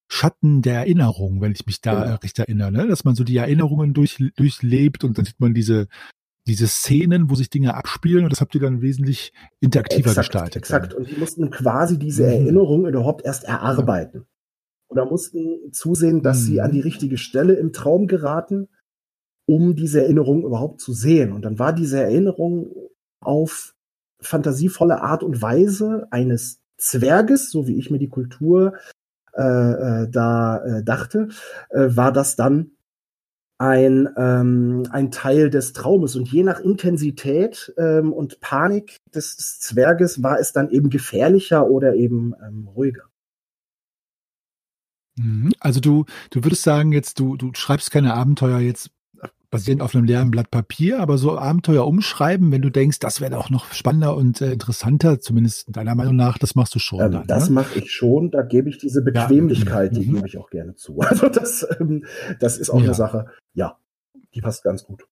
Speaker 1: Schatten der Erinnerung, wenn ich mich da ja. recht erinnere, ne? dass man so die Erinnerungen durch, durchlebt und dann sieht man diese diese Szenen, wo sich Dinge abspielen und das habt ihr dann wesentlich interaktiver
Speaker 2: exakt,
Speaker 1: gestaltet.
Speaker 2: Exakt. Und die mussten quasi diese mhm. Erinnerung überhaupt erst erarbeiten. Oder mussten zusehen, dass mhm. sie an die richtige Stelle im Traum geraten, um diese Erinnerung überhaupt zu sehen. Und dann war diese Erinnerung auf fantasievolle Art und Weise eines Zwerges, so wie ich mir die Kultur äh, äh, da äh, dachte, äh, war das dann ein, ähm, ein Teil des Traumes. Und je nach Intensität ähm, und Panik des, des, Zwerges war es dann eben gefährlicher oder eben ähm, ruhiger.
Speaker 1: Mhm. Also du, du würdest sagen, jetzt, du, du schreibst keine Abenteuer jetzt basierend auf einem leeren Blatt Papier, aber so Abenteuer umschreiben, wenn du denkst, das wäre auch noch spannender und äh, interessanter, zumindest deiner Meinung nach, das machst du schon.
Speaker 2: Ähm, dann, das ne? mache ich schon, da gebe ich diese Bequemlichkeit, ja. die mhm. gebe ich auch gerne zu. Also das, ähm, das ist auch ja. eine Sache, ja, die passt ganz gut.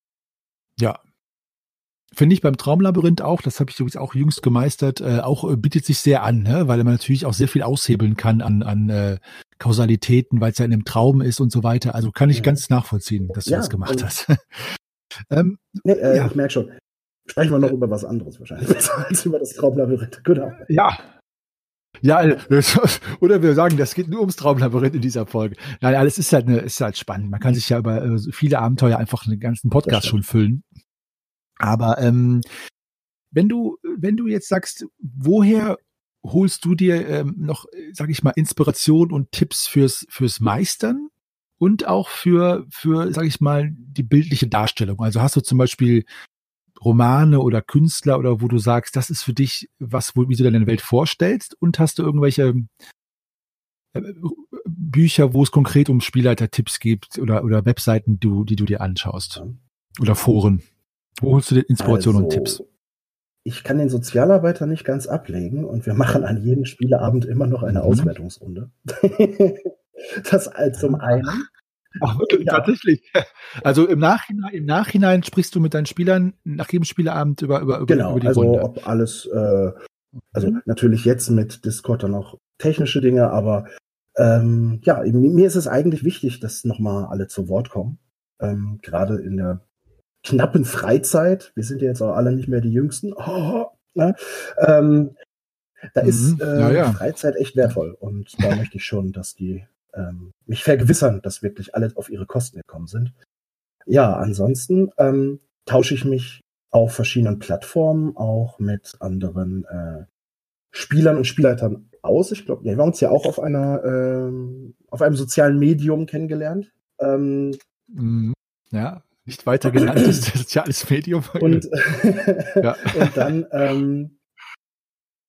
Speaker 1: Ja, Finde ich beim Traumlabyrinth auch, das habe ich übrigens auch jüngst gemeistert, äh, auch äh, bietet sich sehr an, ne? weil man natürlich auch sehr viel aushebeln kann an, an äh, Kausalitäten, weil es ja in einem Traum ist und so weiter. Also kann ich ja. ganz nachvollziehen, dass du ja, das gemacht hast.
Speaker 2: ähm, nee, äh, ja. Ich merke schon. Sprechen wir noch über was anderes wahrscheinlich, als über das Traumlabyrinth. Genau.
Speaker 1: Ja. Ja, äh, oder wir sagen, das geht nur ums Traumlabyrinth in dieser Folge. Nein, alles ist halt, eine, ist halt spannend. Man kann sich ja über äh, viele Abenteuer einfach einen ganzen Podcast schon füllen. Aber ähm, wenn du, wenn du jetzt sagst, woher holst du dir ähm, noch, sag ich mal, Inspiration und Tipps fürs, fürs Meistern und auch für, für, sag ich mal, die bildliche Darstellung? Also hast du zum Beispiel Romane oder Künstler oder wo du sagst, das ist für dich was, wo, wie du deine Welt vorstellst und hast du irgendwelche äh, Bücher, wo es konkret um Spielleiter-Tipps gibt oder, oder Webseiten, du, die du dir anschaust oder Foren? Wo holst du dir Inspiration also, und Tipps?
Speaker 2: Ich kann den Sozialarbeiter nicht ganz ablegen und wir machen an jedem Spieleabend immer noch eine mhm. Auswertungsrunde. das als zum einen.
Speaker 1: Ach, wirklich, ja. tatsächlich. Also im Nachhinein, im Nachhinein sprichst du mit deinen Spielern nach jedem Spieleabend über, über,
Speaker 2: genau,
Speaker 1: über
Speaker 2: die also Runde. ob alles, äh, also mhm. natürlich jetzt mit Discord dann auch technische Dinge, aber ähm, ja, mir ist es eigentlich wichtig, dass nochmal alle zu Wort kommen. Ähm, Gerade in der knappen Freizeit, wir sind ja jetzt auch alle nicht mehr die Jüngsten, oh, ne? ähm, da mhm. ist äh, ja, ja. Freizeit echt wertvoll und da möchte ich schon, dass die ähm, mich vergewissern, dass wirklich alle auf ihre Kosten gekommen sind. Ja, ansonsten ähm, tausche ich mich auf verschiedenen Plattformen auch mit anderen äh, Spielern und Spielleitern aus. Ich glaube, wir haben uns ja auch auf einer ähm, auf einem sozialen Medium kennengelernt. Ähm,
Speaker 1: mhm. ja, nicht weiter genanntes soziales Medium.
Speaker 2: Und, ja. und dann, ähm,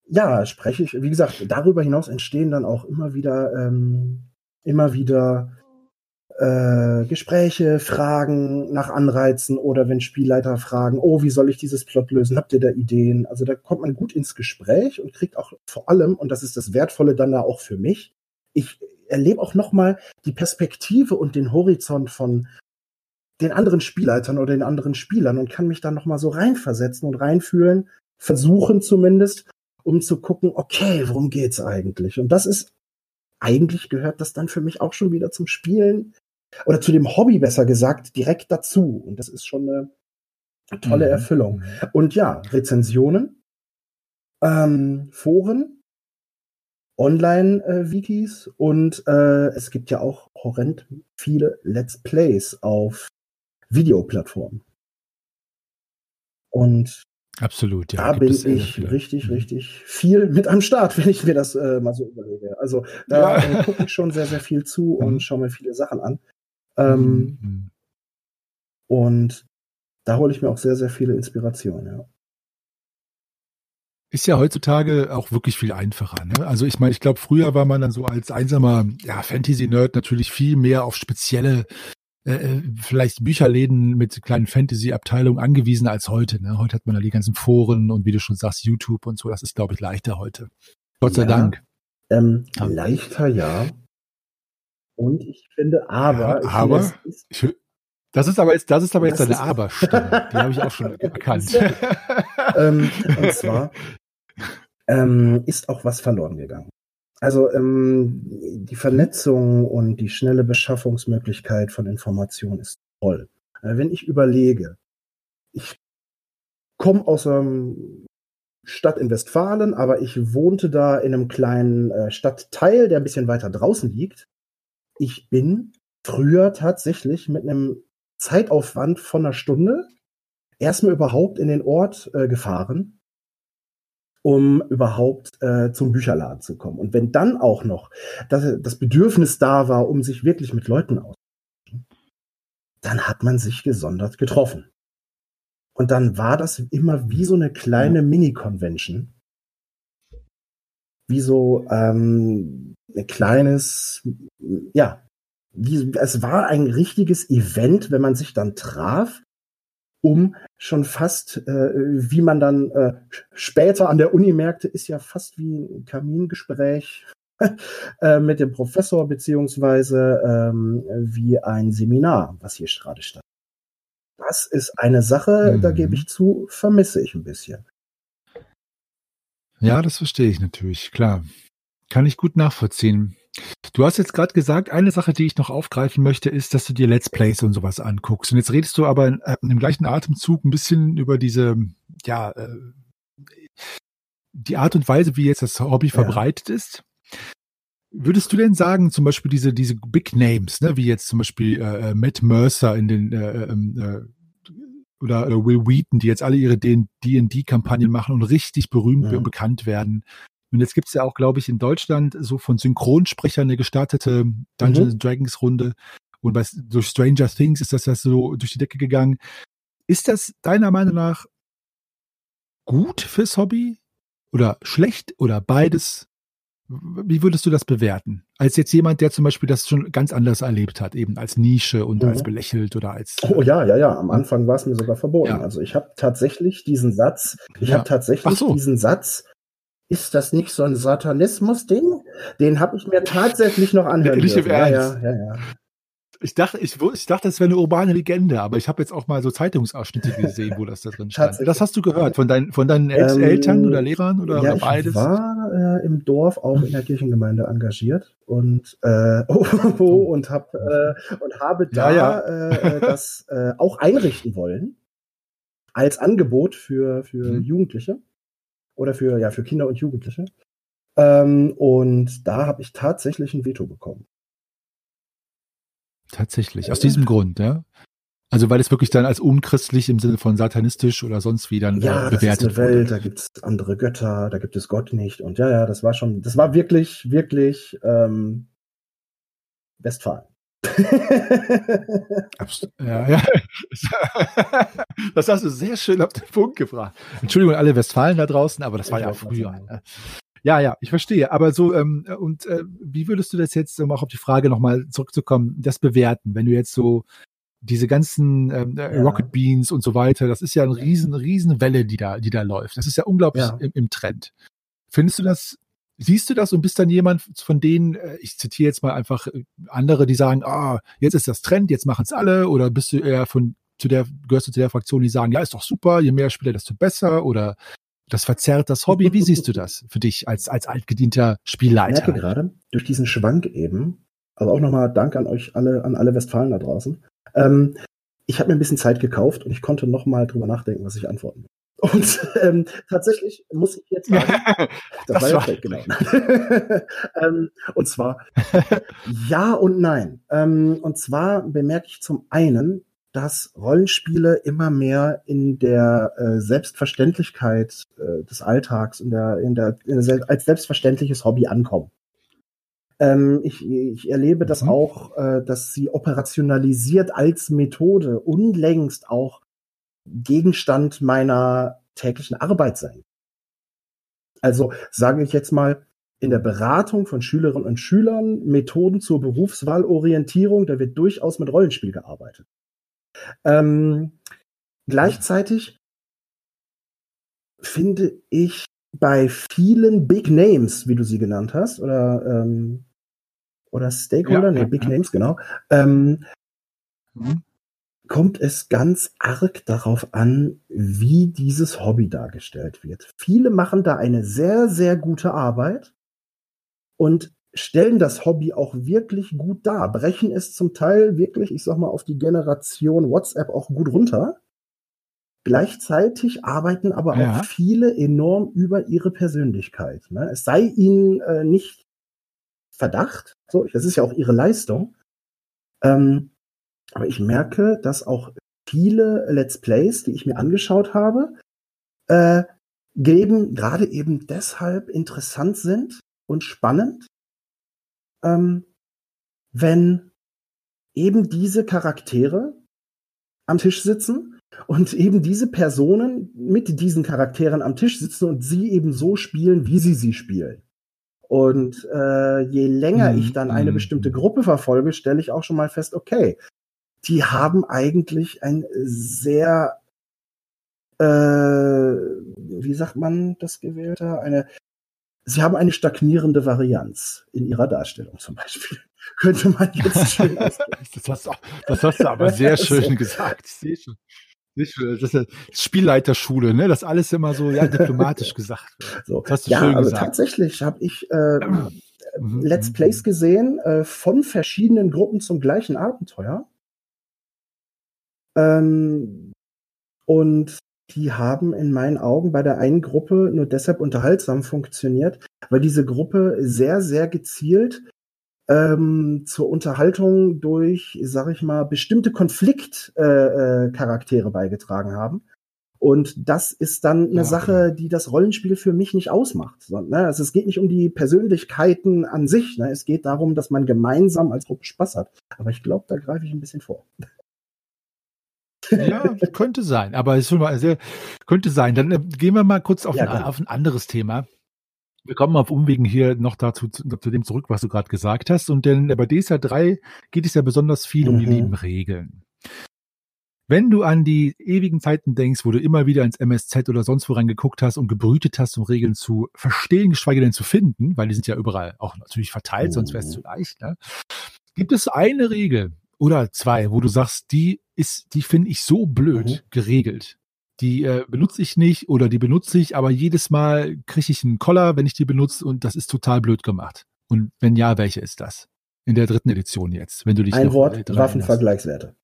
Speaker 2: ja, spreche ich, wie gesagt, darüber hinaus entstehen dann auch immer wieder ähm, immer wieder äh, Gespräche, Fragen nach Anreizen oder wenn Spielleiter fragen, oh, wie soll ich dieses Plot lösen? Habt ihr da Ideen? Also da kommt man gut ins Gespräch und kriegt auch vor allem, und das ist das Wertvolle dann da auch für mich, ich erlebe auch nochmal die Perspektive und den Horizont von den anderen Spielleitern oder den anderen Spielern und kann mich dann nochmal so reinversetzen und reinfühlen, versuchen zumindest, um zu gucken, okay, worum geht's eigentlich? Und das ist eigentlich gehört das dann für mich auch schon wieder zum Spielen oder zu dem Hobby besser gesagt direkt dazu. Und das ist schon eine tolle mhm. Erfüllung. Und ja, Rezensionen, ähm, Foren, Online-Wikis äh, und äh, es gibt ja auch horrend viele Let's Plays auf Videoplattformen. Und
Speaker 1: Absolut,
Speaker 2: ja. Da bin ich richtig, mhm. richtig viel mit am Start, wenn ich mir das äh, mal so überlege. Also da ja. äh, gucke ich schon sehr, sehr viel zu und mhm. schaue mir viele Sachen an. Ähm, mhm. Und da hole ich mir auch sehr, sehr viele Inspirationen, ja.
Speaker 1: Ist ja heutzutage auch wirklich viel einfacher. Ne? Also ich meine, ich glaube, früher war man dann so als einsamer ja, Fantasy-Nerd natürlich viel mehr auf spezielle äh, äh, vielleicht Bücherläden mit kleinen Fantasy-Abteilungen angewiesen als heute. Ne? Heute hat man ja die ganzen Foren und wie du schon sagst, YouTube und so. Das ist, glaube ich, leichter heute. Gott sei ja, Dank.
Speaker 2: Ähm, ja. Leichter, ja. Und ich finde, aber.
Speaker 1: Ja, aber. Ich, das ist aber jetzt, das ist aber jetzt eine Aber-Stimme. Die habe ich auch schon erkannt.
Speaker 2: ähm, und zwar ähm, ist auch was verloren gegangen. Also ähm, die Vernetzung und die schnelle Beschaffungsmöglichkeit von Informationen ist toll. Äh, wenn ich überlege, ich komme aus einem Stadt in Westfalen, aber ich wohnte da in einem kleinen äh, Stadtteil, der ein bisschen weiter draußen liegt. Ich bin früher tatsächlich mit einem Zeitaufwand von einer Stunde erstmal überhaupt in den Ort äh, gefahren, um überhaupt äh, zum Bücherladen zu kommen. Und wenn dann auch noch das, das Bedürfnis da war, um sich wirklich mit Leuten auszutauschen, dann hat man sich gesondert getroffen. Und dann war das immer wie so eine kleine Mini-Convention. Wie so ähm, ein kleines, ja, wie, es war ein richtiges Event, wenn man sich dann traf um schon fast, äh, wie man dann äh, später an der Uni merkte, ist ja fast wie ein Kamingespräch äh, mit dem Professor beziehungsweise ähm, wie ein Seminar, was hier gerade statt. Das ist eine Sache, mhm. da gebe ich zu, vermisse ich ein bisschen.
Speaker 1: Ja, das verstehe ich natürlich, klar. Kann ich gut nachvollziehen. Du hast jetzt gerade gesagt, eine Sache, die ich noch aufgreifen möchte, ist, dass du dir Let's Plays und sowas anguckst. Und jetzt redest du aber in, äh, im gleichen Atemzug ein bisschen über diese, ja, äh, die Art und Weise, wie jetzt das Hobby ja. verbreitet ist. Würdest du denn sagen, zum Beispiel diese, diese Big Names, ne, wie jetzt zum Beispiel äh, äh Matt Mercer in den äh, ähm, äh, oder, oder Will Wheaton, die jetzt alle ihre D&D-Kampagnen machen und richtig berühmt ja. und bekannt werden, und jetzt gibt's ja auch, glaube ich, in Deutschland so von Synchronsprechern eine gestartete Dungeons mhm. Dragons Runde. Und bei, durch Stranger Things ist das ja so durch die Decke gegangen. Ist das deiner Meinung nach gut fürs Hobby oder schlecht oder beides? Wie würdest du das bewerten? Als jetzt jemand, der zum Beispiel das schon ganz anders erlebt hat, eben als Nische und mhm. als belächelt oder als.
Speaker 2: Oh ja, ja, ja. Am Anfang war es mir sogar verboten. Ja. Also ich habe tatsächlich diesen Satz, ich ja. habe tatsächlich so. diesen Satz ist das nicht so ein Satanismus-Ding? Den habe ich mir tatsächlich noch anhören
Speaker 1: Nicht im Ernst. Ja, ja, ja, Ich dachte, ich, ich dachte, das wäre eine urbane Legende, aber ich habe jetzt auch mal so Zeitungsausschnitte gesehen, wo das da drin stand. Das hast du gehört von deinen, von deinen ähm, Eltern oder Lehrern oder, ja, beides?
Speaker 2: Ich war äh, im Dorf auch in der Kirchengemeinde engagiert und äh, oh, oh, und hab äh, und habe da ja, ja. Äh, das äh, auch einrichten wollen als Angebot für für mhm. Jugendliche oder für, ja, für Kinder und Jugendliche. Ähm, und da habe ich tatsächlich ein Veto bekommen.
Speaker 1: Tatsächlich, aus diesem Grund, ja? Also weil es wirklich dann als unchristlich im Sinne von satanistisch oder sonst wie dann
Speaker 2: ja, äh, bewertet das ist eine Welt, wurde. da gibt es andere Götter, da gibt es Gott nicht. Und ja, ja, das war schon, das war wirklich, wirklich ähm, Westfalen
Speaker 1: ja, ja. Das hast du sehr schön auf den Punkt gebracht. Entschuldigung alle Westfalen da draußen, aber das war ja früher. Ne? Ja, ja, ich verstehe. Aber so, ähm, und äh, wie würdest du das jetzt, um auch auf die Frage nochmal zurückzukommen, das bewerten, wenn du jetzt so diese ganzen ähm, äh, ja. Rocket Beans und so weiter, das ist ja eine riesen, riesen Welle, die da, die da läuft. Das ist ja unglaublich ja. Im, Im, Trend. Findest du das, siehst du das und bist dann jemand von denen, äh, ich zitiere jetzt mal einfach äh, andere, die sagen, ah, jetzt ist das Trend, jetzt machen es alle, oder bist du eher von zu der, gehörst du zu der Fraktion, die sagen, ja, ist doch super, je mehr Spieler, desto besser, oder das verzerrt das Hobby. Wie siehst du das für dich als, als altgedienter Spielleiter?
Speaker 2: Ich merke gerade, durch diesen Schwank eben, also auch nochmal Dank an euch alle, an alle Westfalen da draußen. Ähm, ich habe mir ein bisschen Zeit gekauft und ich konnte nochmal drüber nachdenken, was ich antworten will. Und ähm, tatsächlich muss ich jetzt sagen, das, das war ja fake, genau. ähm, und zwar ja und nein. Ähm, und zwar bemerke ich zum einen, dass Rollenspiele immer mehr in der äh, Selbstverständlichkeit äh, des Alltags, in der, in der, in der, als selbstverständliches Hobby ankommen. Ähm, ich, ich erlebe das mhm. auch, äh, dass sie operationalisiert als Methode unlängst auch Gegenstand meiner täglichen Arbeit sein. Also sage ich jetzt mal, in der Beratung von Schülerinnen und Schülern Methoden zur Berufswahlorientierung, da wird durchaus mit Rollenspiel gearbeitet. Ähm, gleichzeitig finde ich bei vielen Big Names, wie du sie genannt hast, oder, ähm, oder Stakeholder, ja, nee, Big ja. Names, genau, ähm, mhm. Kommt es ganz arg darauf an, wie dieses Hobby dargestellt wird. Viele machen da eine sehr, sehr gute Arbeit und stellen das Hobby auch wirklich gut dar, brechen es zum Teil wirklich, ich sag mal, auf die Generation WhatsApp auch gut runter. Gleichzeitig arbeiten aber ja. auch viele enorm über ihre Persönlichkeit. Ne? Es sei ihnen äh, nicht Verdacht, so, das ist ja auch ihre Leistung. Ähm, aber ich merke, dass auch viele Let's Plays, die ich mir angeschaut habe, äh, geben gerade eben deshalb interessant sind und spannend, ähm, wenn eben diese Charaktere am Tisch sitzen und eben diese Personen mit diesen Charakteren am Tisch sitzen und sie eben so spielen, wie sie sie spielen. Und äh, je länger mm, ich dann eine mm, bestimmte Gruppe verfolge, stelle ich auch schon mal fest, okay, die haben eigentlich ein sehr, äh, wie sagt man das gewählte, eine sie haben eine stagnierende Varianz in ihrer Darstellung zum Beispiel. Könnte man jetzt schön das,
Speaker 1: hast, das hast du aber sehr schön gesagt. Sehr schön. Das ist Spielleiterschule, ne? Das alles immer so ja, diplomatisch gesagt
Speaker 2: wird. So. Das hast du ja, schön aber gesagt. tatsächlich habe ich äh, mhm. Let's mhm, Plays mhm. gesehen äh, von verschiedenen Gruppen zum gleichen Abenteuer. Ähm, und die haben in meinen Augen bei der einen Gruppe nur deshalb unterhaltsam funktioniert, weil diese Gruppe sehr, sehr gezielt ähm, zur Unterhaltung durch, sag ich mal, bestimmte Konfliktcharaktere äh, äh, beigetragen haben. Und das ist dann eine ja, Sache, okay. die das Rollenspiel für mich nicht ausmacht. Sondern, ne, also es geht nicht um die Persönlichkeiten an sich. Ne? Es geht darum, dass man gemeinsam als Gruppe Spaß hat. Aber ich glaube, da greife ich ein bisschen vor.
Speaker 1: Ja, könnte sein, aber es ist schon mal sehr, könnte sein. Dann äh, gehen wir mal kurz auf, ja, ein, auf ein anderes Thema. Wir kommen auf Umwegen hier noch dazu zu, zu dem zurück, was du gerade gesagt hast. Und denn bei DSA 3 geht es ja besonders viel mhm. um die mhm. lieben Regeln. Wenn du an die ewigen Zeiten denkst, wo du immer wieder ins MSZ oder sonst wo reingeguckt hast und gebrütet hast, um Regeln zu verstehen, geschweige denn zu finden, weil die sind ja überall auch natürlich verteilt, mhm. sonst wäre es zu leicht. Ne? Gibt es eine Regel, oder zwei, wo du sagst, die ist, die finde ich so blöd mhm. geregelt. Die äh, benutze ich nicht oder die benutze ich, aber jedes Mal kriege ich einen Collar, wenn ich die benutze und das ist total blöd gemacht. Und wenn ja, welche ist das? In der dritten Edition jetzt, wenn du dich
Speaker 2: Ein Wort, Waffenvergleichswerte.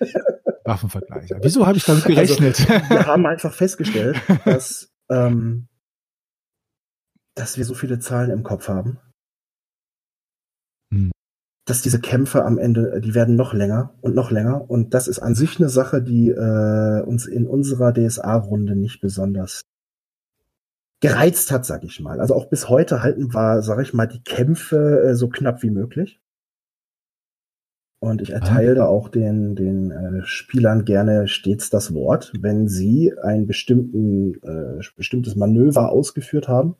Speaker 1: Waffenvergleich. Wieso habe ich damit also, gerechnet?
Speaker 2: Also, wir haben einfach festgestellt, dass, ähm, dass wir so viele Zahlen im Kopf haben dass diese Kämpfe am Ende, die werden noch länger und noch länger. Und das ist an sich eine Sache, die äh, uns in unserer DSA-Runde nicht besonders gereizt hat, sag ich mal. Also auch bis heute halten wir, sag ich mal, die Kämpfe äh, so knapp wie möglich. Und ich erteile ah. auch den, den äh, Spielern gerne stets das Wort, wenn sie ein bestimmten, äh, bestimmtes Manöver ausgeführt haben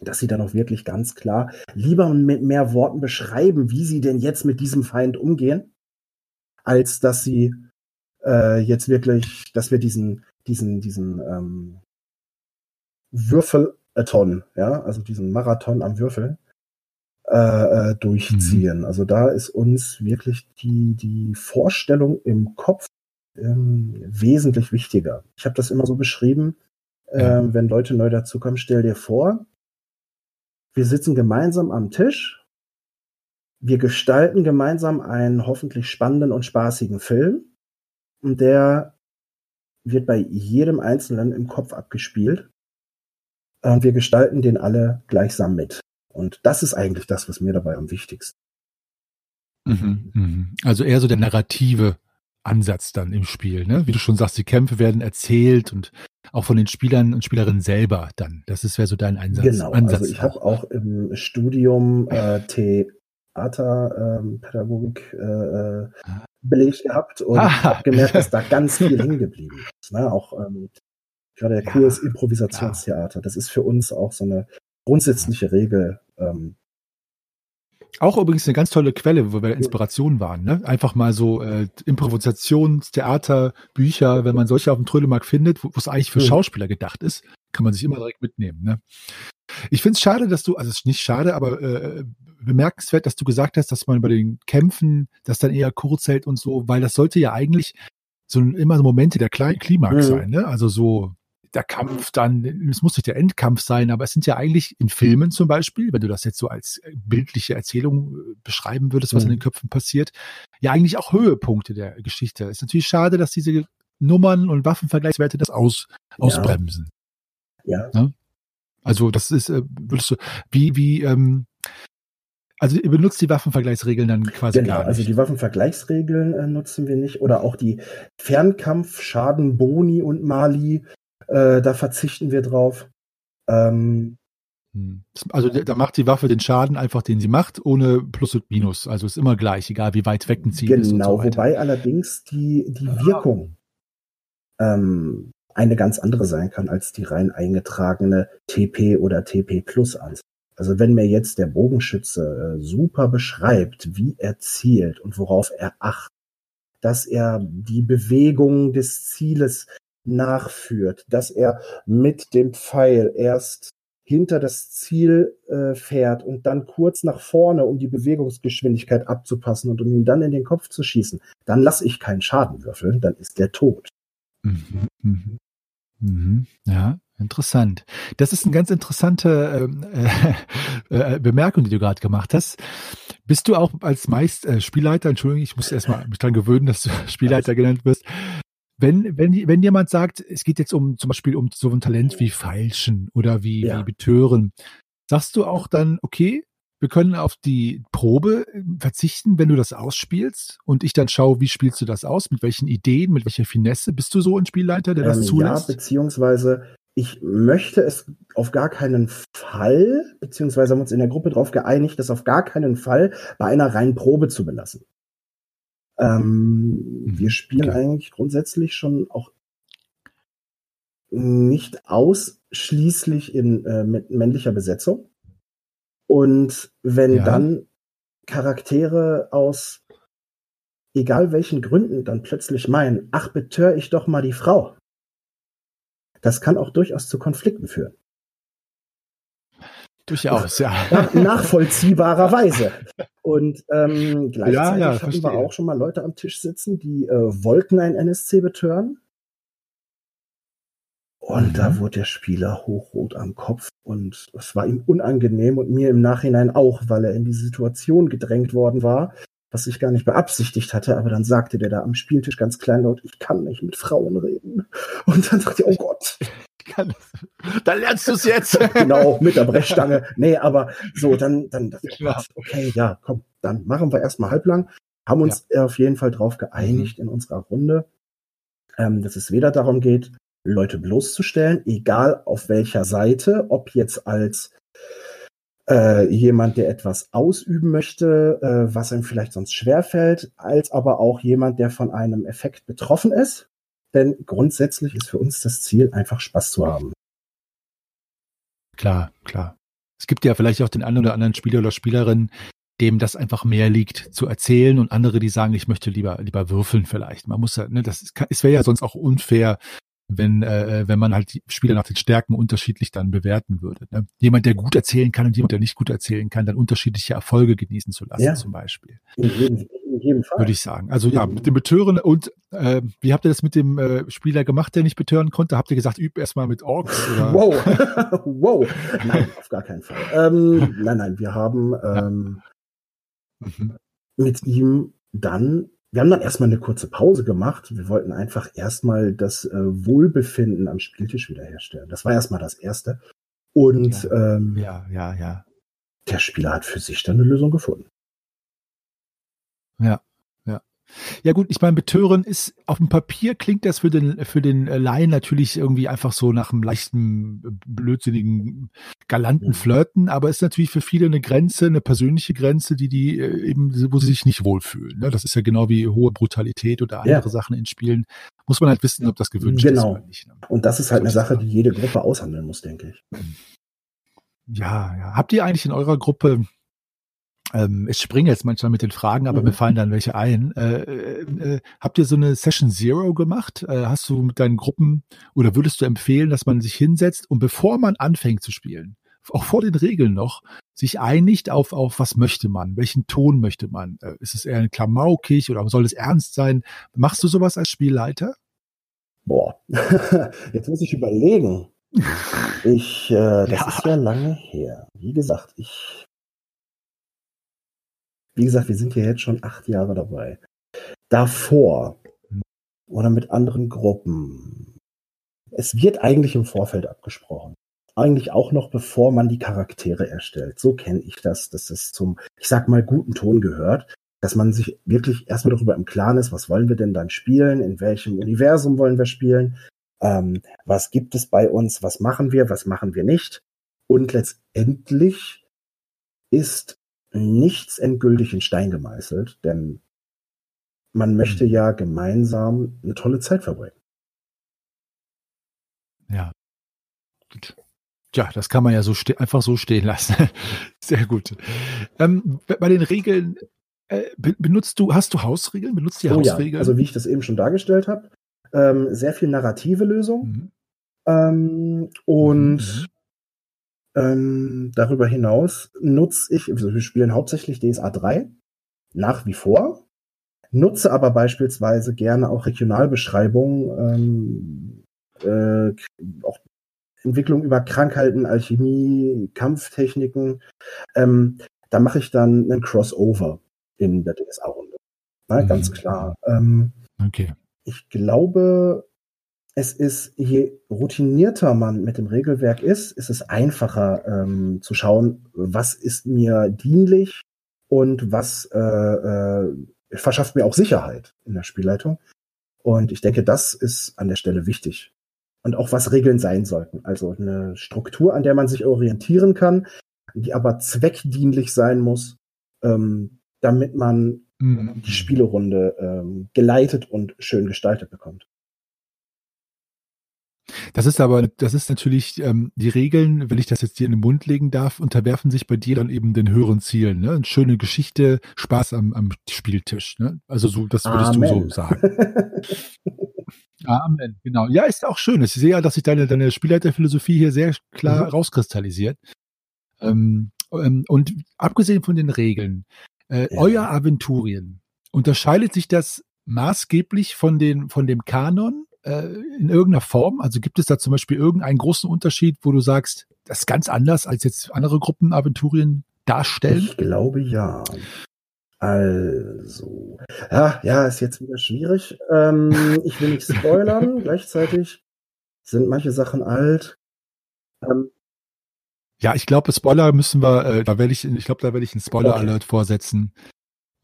Speaker 2: dass sie dann auch wirklich ganz klar lieber mit mehr Worten beschreiben, wie sie denn jetzt mit diesem Feind umgehen, als dass sie äh, jetzt wirklich, dass wir diesen, diesen, diesen ähm, Würfelathon, ja, also diesen Marathon am Würfel, äh, äh, durchziehen. Mhm. Also da ist uns wirklich die, die Vorstellung im Kopf ähm, wesentlich wichtiger. Ich habe das immer so beschrieben, äh, wenn Leute neu dazukommen, stell dir vor, wir sitzen gemeinsam am Tisch, wir gestalten gemeinsam einen hoffentlich spannenden und spaßigen Film und der wird bei jedem Einzelnen im Kopf abgespielt. Und wir gestalten den alle gleichsam mit. Und das ist eigentlich das, was mir dabei am wichtigsten.
Speaker 1: Mhm, mhm. Also eher so der narrative Ansatz dann im Spiel, ne? Wie du schon sagst, die Kämpfe werden erzählt und auch von den Spielern und Spielerinnen selber dann. Das ist wäre so dein Einsatz.
Speaker 2: Genau, Ansatz also ich habe auch im Studium äh, Theaterpädagogik ähm, äh, äh, belegt gehabt und ah. habe gemerkt, dass da ganz viel hängen geblieben ist. Ne? Auch ähm, gerade der ja, Kurs Improvisationstheater. Das ist für uns auch so eine grundsätzliche Regel. Ähm,
Speaker 1: auch übrigens eine ganz tolle Quelle, wo wir Inspiration waren. Ne? Einfach mal so äh, Improvisationstheater, Bücher, wenn man solche auf dem Trödelmarkt findet, wo es eigentlich für mhm. Schauspieler gedacht ist, kann man sich immer direkt mitnehmen. Ne? Ich finde es schade, dass du, also es ist nicht schade, aber äh, bemerkenswert, dass du gesagt hast, dass man bei den Kämpfen das dann eher kurz hält und so, weil das sollte ja eigentlich so immer so Momente der Klimax mhm. sein, ne? Also so der Kampf dann, es muss nicht der Endkampf sein, aber es sind ja eigentlich in Filmen zum Beispiel, wenn du das jetzt so als äh, bildliche Erzählung äh, beschreiben würdest, was mhm. in den Köpfen passiert, ja eigentlich auch Höhepunkte der Geschichte. Es ist natürlich schade, dass diese Nummern und Waffenvergleichswerte das aus, ja. ausbremsen. Ja. Ne? Also das ist, äh, würdest du, wie, wie, ähm, also ihr benutzt die Waffenvergleichsregeln dann quasi genau, gar
Speaker 2: nicht. Also die Waffenvergleichsregeln äh, nutzen wir nicht oder auch die Fernkampf, Schaden, Boni und Mali äh, da verzichten wir drauf. Ähm,
Speaker 1: hm. also da macht die Waffe den Schaden einfach, den sie macht, ohne Plus und Minus. Also ist immer gleich, egal wie weit weg ein Ziel
Speaker 2: genau,
Speaker 1: ist.
Speaker 2: Genau, so wobei allerdings die, die Wirkung ähm, eine ganz andere sein kann als die rein eingetragene TP oder TP Plus an. Also wenn mir jetzt der Bogenschütze äh, super beschreibt, wie er zielt und worauf er achtet, dass er die Bewegung des Zieles nachführt, dass er mit dem Pfeil erst hinter das Ziel äh, fährt und dann kurz nach vorne, um die Bewegungsgeschwindigkeit abzupassen und um ihn dann in den Kopf zu schießen, dann lasse ich keinen Schaden würfeln, dann ist der tot.
Speaker 1: Mhm, mhm. Mhm. Ja, interessant. Das ist eine ganz interessante ähm, äh, äh, Bemerkung, die du gerade gemacht hast. Bist du auch als meist äh, Spielleiter, Entschuldigung, ich muss erstmal mich dran gewöhnen, dass du Spielleiter genannt wirst, wenn, wenn, wenn jemand sagt, es geht jetzt um zum Beispiel um so ein Talent wie Feilschen oder wie, ja. wie Betören, sagst du auch dann, okay, wir können auf die Probe äh, verzichten, wenn du das ausspielst und ich dann schaue, wie spielst du das aus, mit welchen Ideen, mit welcher Finesse bist du so ein Spielleiter, der das ähm, zulässt?
Speaker 2: Ja, beziehungsweise ich möchte es auf gar keinen Fall, beziehungsweise haben wir uns in der Gruppe darauf geeinigt, das auf gar keinen Fall bei einer reinen Probe zu belassen. Ähm, mhm. Wir spielen okay. eigentlich grundsätzlich schon auch nicht ausschließlich in, äh, mit männlicher Besetzung. Und wenn ja. dann Charaktere aus egal welchen Gründen dann plötzlich meinen, ach, betör ich doch mal die Frau. Das kann auch durchaus zu Konflikten führen.
Speaker 1: Durchaus, ja.
Speaker 2: Nachvollziehbarerweise. Und ähm, gleichzeitig ja, ja, hatten wir auch schon mal Leute am Tisch sitzen, die äh, wollten ein NSC betören. Und mhm. da wurde der Spieler hochrot am Kopf und es war ihm unangenehm und mir im Nachhinein auch, weil er in die Situation gedrängt worden war, was ich gar nicht beabsichtigt hatte, aber dann sagte der da am Spieltisch ganz kleinlaut, ich kann nicht mit Frauen reden. Und dann dachte ich, oh Gott,
Speaker 1: kann. Dann lernst du es jetzt.
Speaker 2: genau, mit der Brechstange. Nee, aber so, dann, dann, ja. okay, ja, komm, dann machen wir erstmal halblang. Haben uns ja. auf jeden Fall drauf geeinigt mhm. in unserer Runde, ähm, dass es weder darum geht, Leute bloßzustellen, egal auf welcher Seite, ob jetzt als äh, jemand, der etwas ausüben möchte, äh, was ihm vielleicht sonst schwerfällt, als aber auch jemand, der von einem Effekt betroffen ist. Denn grundsätzlich ist für uns das Ziel, einfach Spaß zu haben.
Speaker 1: Klar, klar. Es gibt ja vielleicht auch den einen oder anderen Spieler oder Spielerin, dem das einfach mehr liegt zu erzählen und andere, die sagen, ich möchte lieber lieber würfeln vielleicht. Man muss ja, ne, das ist, es wäre ja sonst auch unfair, wenn äh, wenn man halt die Spieler nach den Stärken unterschiedlich dann bewerten würde. Ne? Jemand, der gut erzählen kann und jemand, der nicht gut erzählen kann, dann unterschiedliche Erfolge genießen zu lassen, ja. zum Beispiel. In jedem, in jedem Fall. Würde ich sagen. Also ja, mit dem Betören und äh, wie habt ihr das mit dem äh, Spieler gemacht, der nicht betören konnte? Habt ihr gesagt, üb erstmal mit Orks? Oder?
Speaker 2: Wow, wow. Nein, auf gar keinen Fall. Ähm, nein, nein, wir haben ähm, ja. mhm. mit ihm dann wir haben dann erstmal eine kurze Pause gemacht. Wir wollten einfach erstmal das äh, Wohlbefinden am Spieltisch wiederherstellen. Das war erstmal das Erste. Und
Speaker 1: ja, ähm, ja, ja, ja.
Speaker 2: Der Spieler hat für sich dann eine Lösung gefunden.
Speaker 1: Ja, ja gut, ich meine, Betören ist auf dem Papier klingt das für den für den äh, Laien natürlich irgendwie einfach so nach einem leichten, äh, blödsinnigen, galanten Flirten, aber ist natürlich für viele eine Grenze, eine persönliche Grenze, die die äh, eben, wo sie sich nicht wohlfühlen. Ne? Das ist ja genau wie hohe Brutalität oder andere ja. Sachen in Spielen. Muss man halt wissen, ob das gewünscht genau. ist oder nicht.
Speaker 2: Ne? Und das ist halt eine Sache, die jede Gruppe aushandeln muss, denke ich.
Speaker 1: Ja, ja. Habt ihr eigentlich in eurer Gruppe ähm, ich springe jetzt manchmal mit den Fragen, aber mhm. mir fallen dann welche ein. Äh, äh, äh, habt ihr so eine Session Zero gemacht? Äh, hast du mit deinen Gruppen oder würdest du empfehlen, dass man sich hinsetzt und bevor man anfängt zu spielen, auch vor den Regeln noch, sich einigt auf, auf was möchte man, welchen Ton möchte man? Äh, ist es eher ein klamaukig oder soll es ernst sein? Machst du sowas als Spielleiter?
Speaker 2: Boah, jetzt muss ich überlegen. Ich, äh, das ja. ist ja lange her. Wie gesagt, ich wie gesagt, wir sind ja jetzt schon acht Jahre dabei. Davor oder mit anderen Gruppen. Es wird eigentlich im Vorfeld abgesprochen. Eigentlich auch noch bevor man die Charaktere erstellt. So kenne ich das, dass es zum, ich sag mal, guten Ton gehört, dass man sich wirklich erstmal darüber im Klaren ist, was wollen wir denn dann spielen, in welchem Universum wollen wir spielen, ähm, was gibt es bei uns, was machen wir, was machen wir nicht. Und letztendlich ist nichts endgültig in Stein gemeißelt, denn man möchte mhm. ja gemeinsam eine tolle Zeit verbringen.
Speaker 1: Ja. Gut. Tja, das kann man ja so einfach so stehen lassen. Sehr gut. Ähm, bei den Regeln, äh, benutzt du, hast du Hausregeln? Benutzt die oh, Hausregeln? Ja.
Speaker 2: Also wie ich das eben schon dargestellt habe, ähm, sehr viel narrative Lösung. Mhm. Ähm, und mhm. Ähm, darüber hinaus nutze ich, also wir spielen hauptsächlich DSA 3, nach wie vor, nutze aber beispielsweise gerne auch Regionalbeschreibungen, ähm, äh, auch Entwicklung über Krankheiten, Alchemie, Kampftechniken. Ähm, da mache ich dann einen Crossover in der DSA-Runde. Mhm. Ganz klar. Ähm,
Speaker 1: okay.
Speaker 2: Ich glaube, es ist, je routinierter man mit dem Regelwerk ist, ist es einfacher ähm, zu schauen, was ist mir dienlich und was äh, äh, verschafft mir auch Sicherheit in der Spielleitung. Und ich denke, das ist an der Stelle wichtig. Und auch was Regeln sein sollten. Also eine Struktur, an der man sich orientieren kann, die aber zweckdienlich sein muss, ähm, damit man mhm. die Spielerunde ähm, geleitet und schön gestaltet bekommt.
Speaker 1: Das ist aber, das ist natürlich, ähm, die Regeln, wenn ich das jetzt dir in den Mund legen darf, unterwerfen sich bei dir dann eben den höheren Zielen. Ne? Eine schöne Geschichte, Spaß am, am Spieltisch. Ne? Also so, das würdest Amen. du so sagen. Amen, genau. Ja, ist auch schön. Ich sehe ja, dass sich deine, deine Spielleiterphilosophie hier sehr klar mhm. rauskristallisiert. Ähm, ähm, und abgesehen von den Regeln, äh, ja. euer Aventurien, unterscheidet sich das maßgeblich von, den, von dem Kanon äh, in irgendeiner Form? Also gibt es da zum Beispiel irgendeinen großen Unterschied, wo du sagst, das ist ganz anders, als jetzt andere Gruppen Aventurien darstellen?
Speaker 2: Ich glaube ja. Also, ja, ja, ist jetzt wieder schwierig. Ähm, ich will nicht spoilern. Gleichzeitig sind manche Sachen alt.
Speaker 1: Ähm, ja, ich glaube, Spoiler müssen wir, äh, da werde ich, ich glaube, da werde ich einen Spoiler-Alert okay. vorsetzen.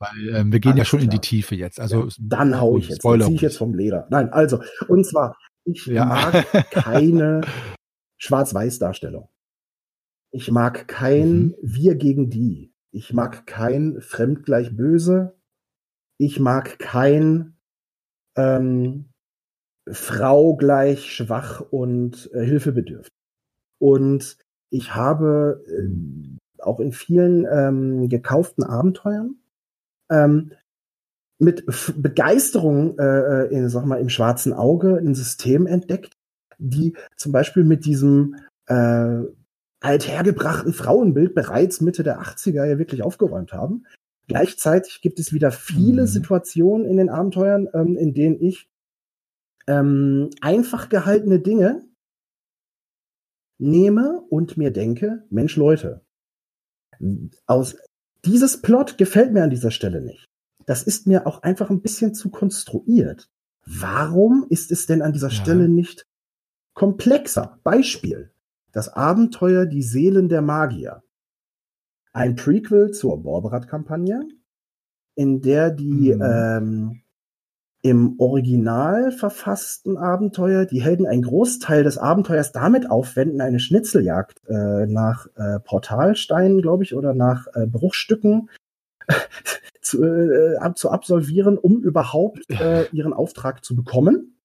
Speaker 1: Weil ähm, wir gehen Alles ja schon klar. in die Tiefe jetzt. Also
Speaker 2: ja, dann hau ich jetzt, Spoiler ziehe ich jetzt vom Leder. Nein, also und zwar ich ja. mag keine Schwarz-Weiß-Darstellung. Ich mag kein mhm. Wir gegen die. Ich mag kein Fremd gleich böse. Ich mag kein ähm, Frau gleich schwach und äh, hilfebedürftig. Und ich habe äh, auch in vielen ähm, gekauften Abenteuern ähm, mit F Begeisterung, äh, in, sag mal, im schwarzen Auge ein System entdeckt, die zum Beispiel mit diesem äh, althergebrachten Frauenbild bereits Mitte der 80er ja wirklich aufgeräumt haben. Gleichzeitig gibt es wieder viele mhm. Situationen in den Abenteuern, ähm, in denen ich ähm, einfach gehaltene Dinge nehme und mir denke, Mensch Leute, aus dieses Plot gefällt mir an dieser Stelle nicht. Das ist mir auch einfach ein bisschen zu konstruiert. Warum ist es denn an dieser ja. Stelle nicht komplexer? Beispiel. Das Abenteuer Die Seelen der Magier. Ein Prequel zur Borberat-Kampagne, in der die mhm. ähm, im Original verfassten Abenteuer die Helden einen Großteil des Abenteuers damit aufwenden, eine Schnitzeljagd äh, nach äh, Portalsteinen, glaube ich, oder nach äh, Bruchstücken zu, äh, zu absolvieren, um überhaupt äh, ihren Auftrag zu bekommen.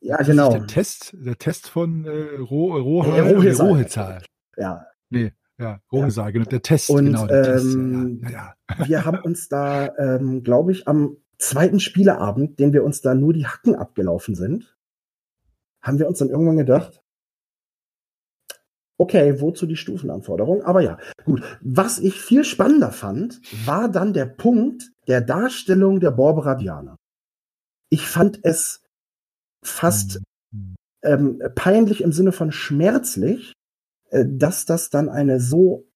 Speaker 1: Ja, das genau. der Test, der Test von äh, Ro Ro äh, Rohesal. Rohezal.
Speaker 2: Ja.
Speaker 1: Nee, ja, Rohesal, ja. genau, der Test,
Speaker 2: Und,
Speaker 1: genau.
Speaker 2: Der ähm, Test, ja, ja. wir haben uns da, ähm, glaube ich, am zweiten Spieleabend, den wir uns da nur die Hacken abgelaufen sind, haben wir uns dann irgendwann gedacht, okay, wozu die Stufenanforderung? Aber ja, gut. Was ich viel spannender fand, war dann der Punkt der Darstellung der Borberadianer. Ich fand es fast ähm, peinlich im Sinne von schmerzlich, äh, dass das dann eine so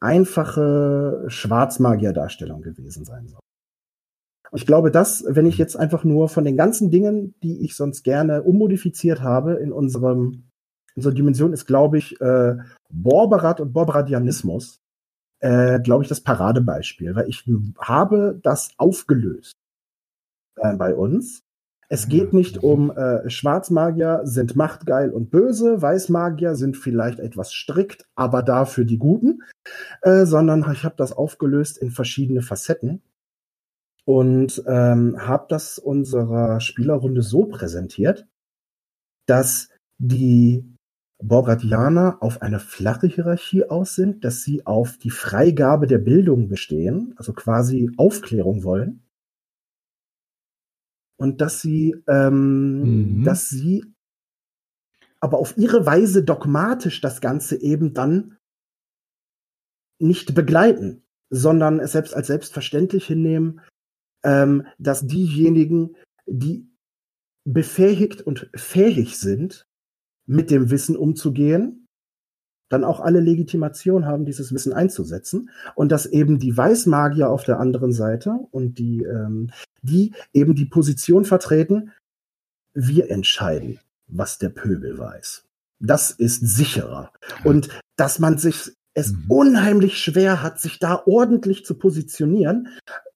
Speaker 2: einfache Schwarzmagier-Darstellung gewesen sein soll. Ich glaube, dass, wenn ich jetzt einfach nur von den ganzen Dingen, die ich sonst gerne ummodifiziert habe in unserem unserer Dimension, ist, glaube ich, äh, Borberat und Borberadianismus, äh, glaube ich, das Paradebeispiel, weil ich habe das aufgelöst äh, bei uns. Es geht nicht um äh, Schwarzmagier sind machtgeil und böse, Weißmagier sind vielleicht etwas strikt, aber dafür die Guten, äh, sondern ich habe das aufgelöst in verschiedene Facetten und ähm, habe das unserer Spielerrunde so präsentiert, dass die Borgadianer auf eine flache Hierarchie aus sind, dass sie auf die Freigabe der Bildung bestehen, also quasi Aufklärung wollen. Und dass sie, ähm, mhm. dass sie aber auf ihre Weise dogmatisch das Ganze eben dann nicht begleiten, sondern es selbst als selbstverständlich hinnehmen, ähm, dass diejenigen, die befähigt und fähig sind, mit dem Wissen umzugehen, dann auch alle Legitimation haben, dieses Wissen einzusetzen. Und dass eben die Weißmagier auf der anderen Seite und die, ähm, die eben die Position vertreten, wir entscheiden, was der Pöbel weiß. Das ist sicherer. Und dass man sich es mhm. unheimlich schwer hat, sich da ordentlich zu positionieren,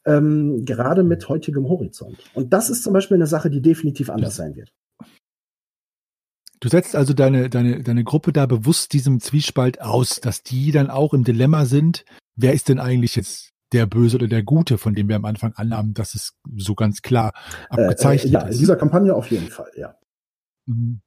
Speaker 2: ähm, gerade mit heutigem Horizont. Und das ist zum Beispiel eine Sache, die definitiv anders sein wird.
Speaker 1: Du setzt also deine, deine, deine Gruppe da bewusst diesem Zwiespalt aus, dass die dann auch im Dilemma sind, wer ist denn eigentlich jetzt der Böse oder der Gute, von dem wir am Anfang annahmen, dass es so ganz klar abgezeichnet
Speaker 2: äh, äh, ja, ist. in dieser Kampagne auf jeden Fall, ja.
Speaker 1: Mhm.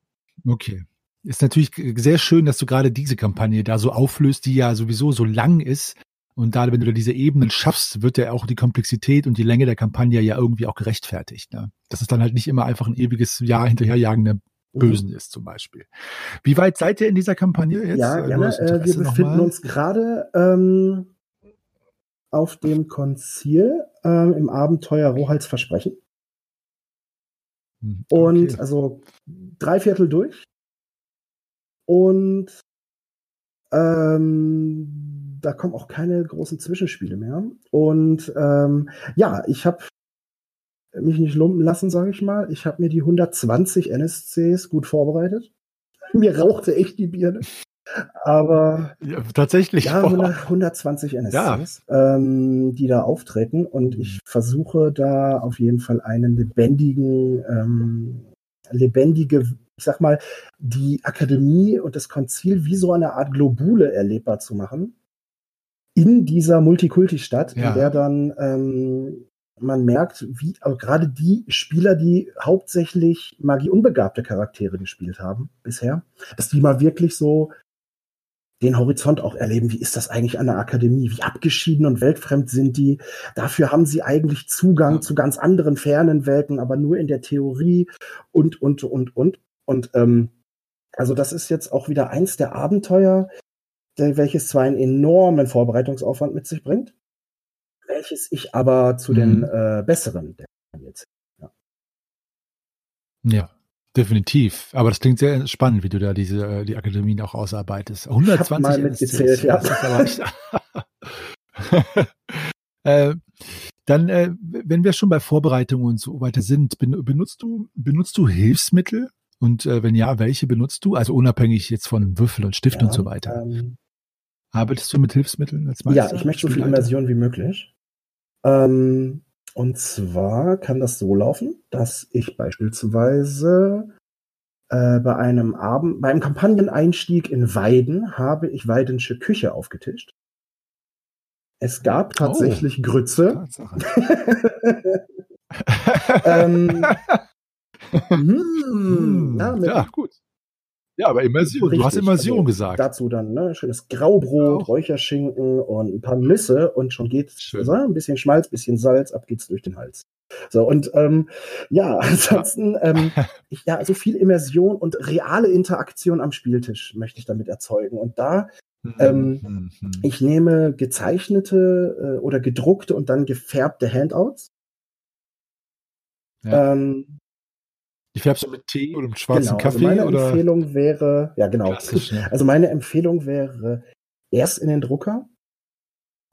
Speaker 1: Okay. Ist natürlich sehr schön, dass du gerade diese Kampagne da so auflöst, die ja sowieso so lang ist. Und da, wenn du da diese Ebenen schaffst, wird ja auch die Komplexität und die Länge der Kampagne ja irgendwie auch gerechtfertigt. Ne? Das ist dann halt nicht immer einfach ein ewiges Jahr hinterherjagende Bösen ist zum Beispiel. Wie weit seid ihr in dieser Kampagne jetzt?
Speaker 2: Ja, gerne. Äh, wir befinden uns gerade ähm, auf dem Konzil ähm, im Abenteuer Rohals Versprechen. Hm, okay. Und also drei Viertel durch. Und ähm, da kommen auch keine großen Zwischenspiele mehr. Und ähm, ja, ich habe mich nicht lumpen lassen, sage ich mal. Ich habe mir die 120 NSCs gut vorbereitet. mir rauchte echt die Birne. Aber
Speaker 1: ja, tatsächlich.
Speaker 2: Ja, 100, 120 NSCs, ja. ähm, die da auftreten. Und ich versuche da auf jeden Fall einen lebendigen, ähm, lebendige, ich sag mal, die Akademie und das Konzil wie so eine Art Globule erlebbar zu machen. In dieser Multikulti-Stadt, ja. in der dann ähm, man merkt, wie also gerade die Spieler, die hauptsächlich Magie unbegabte Charaktere gespielt haben bisher, dass die mal wirklich so den Horizont auch erleben. Wie ist das eigentlich an der Akademie? Wie abgeschieden und weltfremd sind die? Dafür haben sie eigentlich Zugang ja. zu ganz anderen fernen Welten, aber nur in der Theorie und, und, und, und. Und ähm, also das ist jetzt auch wieder eins der Abenteuer, welches zwar einen enormen Vorbereitungsaufwand mit sich bringt, welches ich aber zu mhm. den äh, besseren jetzt.
Speaker 1: Ja. ja. Definitiv. Aber das klingt sehr spannend, wie du da diese äh, die Akademien auch ausarbeitest. 120 ich mal mitgezählt, ja. äh, dann, äh, wenn wir schon bei Vorbereitungen und so weiter sind, benutzt du benutzt du Hilfsmittel? Und äh, wenn ja, welche benutzt du? Also unabhängig jetzt von Würfel und Stift ja, und so weiter. Ähm, Arbeitest du mit Hilfsmitteln
Speaker 2: als Meister? Ja, ich möchte so viel Immersion wie möglich. Ähm, und zwar kann das so laufen, dass ich beispielsweise äh, bei einem Abend, bei einem Kampagneneinstieg in Weiden habe ich Weidensche Küche aufgetischt. Es gab oh, tatsächlich oh, Grütze. ähm,
Speaker 1: hm, ja, ja, gut. Ja, aber Immersion. Richtig, du hast Immersion also, gesagt.
Speaker 2: Dazu dann ne, schönes Graubrot, oh. Räucherschinken und ein paar Nüsse und schon geht's. Also, ein bisschen Schmalz, ein bisschen Salz, ab geht's durch den Hals. So, und ähm, ja, ansonsten, ja. Ähm, ich, ja, so viel Immersion und reale Interaktion am Spieltisch möchte ich damit erzeugen. Und da, mhm. ähm, mhm. ich nehme gezeichnete äh, oder gedruckte und dann gefärbte Handouts.
Speaker 1: Ja. Ähm, die färbst du mit Tee oder mit schwarzen
Speaker 2: genau,
Speaker 1: also Kaffee?
Speaker 2: Also meine
Speaker 1: oder?
Speaker 2: Empfehlung wäre, ja genau. Ja. Also meine Empfehlung wäre erst in den Drucker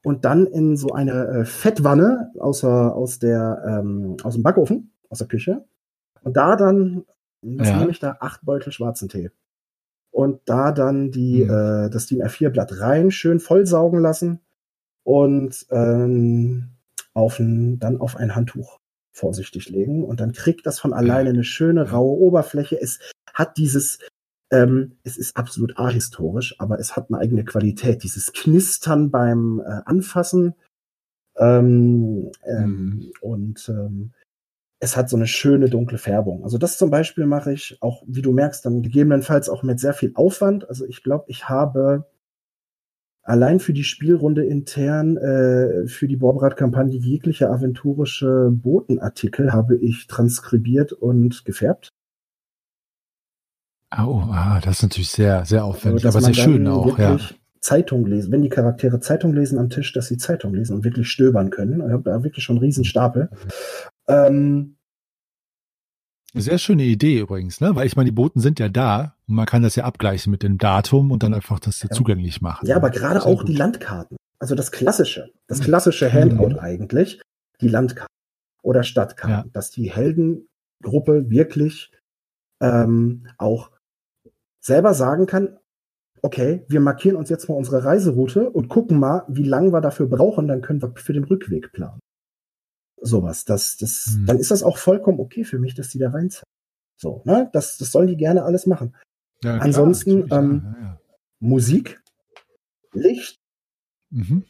Speaker 2: und dann in so eine äh, Fettwanne aus, aus, der, ähm, aus dem Backofen, aus der Küche. Und da dann, was ja. nehme ich da? Acht Beutel schwarzen Tee. Und da dann die, mhm. äh, das DIN A4-Blatt rein, schön vollsaugen lassen und ähm, auf ein, dann auf ein Handtuch vorsichtig legen und dann kriegt das von alleine eine schöne raue Oberfläche. Es hat dieses, ähm, es ist absolut ahistorisch, aber es hat eine eigene Qualität. Dieses Knistern beim äh, Anfassen ähm, ähm, mhm. und ähm, es hat so eine schöne dunkle Färbung. Also das zum Beispiel mache ich auch, wie du merkst, dann gegebenenfalls auch mit sehr viel Aufwand. Also ich glaube, ich habe allein für die Spielrunde intern, äh, für die Borberat-Kampagne jegliche aventurische Botenartikel habe ich transkribiert und gefärbt.
Speaker 1: Oh, ah, das ist natürlich sehr, sehr aufwendig, also, aber sehr schön auch, ja.
Speaker 2: Zeitung lesen, wenn die Charaktere Zeitung lesen am Tisch, dass sie Zeitung lesen und wirklich stöbern können. Ich habe da wirklich schon einen Riesenstapel. Ähm,
Speaker 1: sehr schöne Idee übrigens, ne? Weil ich meine, die Boten sind ja da und man kann das ja abgleichen mit dem Datum und dann einfach das ja. zugänglich machen.
Speaker 2: Ja, aber gerade auch gut. die Landkarten. Also das klassische, das klassische Handout mhm. eigentlich, die Landkarten oder Stadtkarten, ja. dass die Heldengruppe wirklich ähm, auch selber sagen kann, okay, wir markieren uns jetzt mal unsere Reiseroute und gucken mal, wie lange wir dafür brauchen, dann können wir für den Rückweg planen sowas. Das, das, hm. Dann ist das auch vollkommen okay für mich, dass die da reinzahlen. So, ne? Das, das sollen die gerne alles machen. Ja, Ansonsten klar, ähm, ja, ja. Musik, Licht, mhm.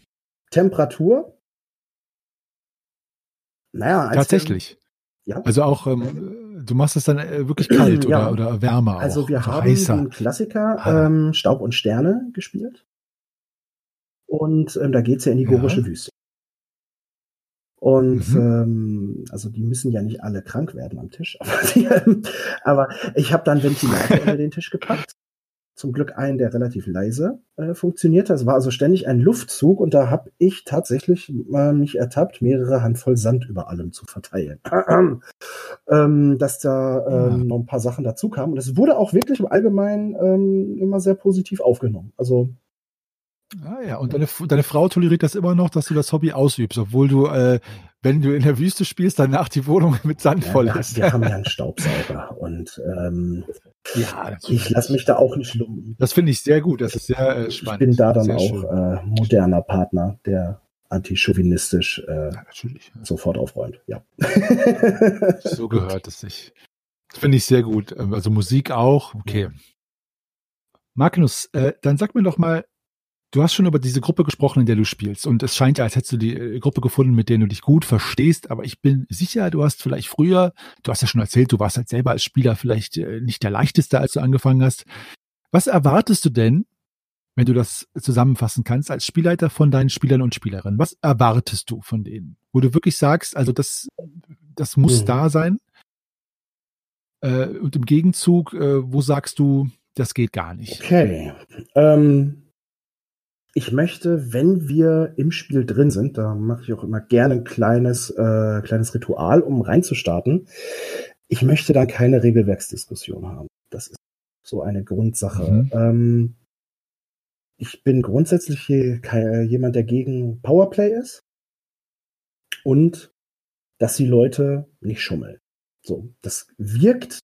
Speaker 2: Temperatur.
Speaker 1: Naja, tatsächlich. Ja. Also auch, ähm, du machst es dann äh, wirklich kalt oder, oder wärmer.
Speaker 2: Also wir haben heißer. den Klassiker ah. ähm, Staub und Sterne gespielt. Und ähm, da geht's ja in die gorische Wüste. Und mhm. ähm, also die müssen ja nicht alle krank werden am Tisch. Aber, die, aber ich habe dann Ventilator unter den Tisch gepackt. Zum Glück einen, der relativ leise äh, funktionierte. Es war also ständig ein Luftzug und da habe ich tatsächlich äh, mich ertappt, mehrere Handvoll Sand über allem zu verteilen. ähm, dass da ähm, ja. noch ein paar Sachen dazu kamen. Und es wurde auch wirklich im Allgemeinen ähm, immer sehr positiv aufgenommen. Also
Speaker 1: Ah ja, und deine, deine Frau toleriert das immer noch, dass du das Hobby ausübst, obwohl du, äh, wenn du in der Wüste spielst, danach die Wohnung mit Sand ja, voll ist.
Speaker 2: Wir haben ja einen Staubsauger und ähm, ja, ich lasse mich da auch nicht lumpen.
Speaker 1: Das finde ich sehr gut, das ist sehr äh, spannend.
Speaker 2: Ich bin da dann sehr auch äh, moderner Partner, der antichauvinistisch äh, ja, sofort aufräumt. Ja.
Speaker 1: so gehört es sich. Das finde ich sehr gut. Ähm, also Musik auch, okay. Magnus, äh, dann sag mir doch mal, Du hast schon über diese Gruppe gesprochen, in der du spielst. Und es scheint ja, als hättest du die äh, Gruppe gefunden, mit der du dich gut verstehst. Aber ich bin sicher, du hast vielleicht früher, du hast ja schon erzählt, du warst halt selber als Spieler vielleicht äh, nicht der leichteste, als du angefangen hast. Was erwartest du denn wenn du das zusammenfassen kannst, als Spielleiter von deinen Spielern und Spielerinnen? Was erwartest du von denen? Wo du wirklich sagst, also das, das muss mhm. da sein. Äh, und im Gegenzug, äh, wo sagst du, das geht gar nicht?
Speaker 2: Okay. Ähm, ich möchte, wenn wir im Spiel drin sind, da mache ich auch immer gerne ein kleines, äh, kleines Ritual, um reinzustarten. Ich möchte da keine Regelwerksdiskussion haben. Das ist so eine Grundsache. Mhm. Ähm, ich bin grundsätzlich jemand, der gegen Powerplay ist und dass die Leute nicht schummeln. So, das wirkt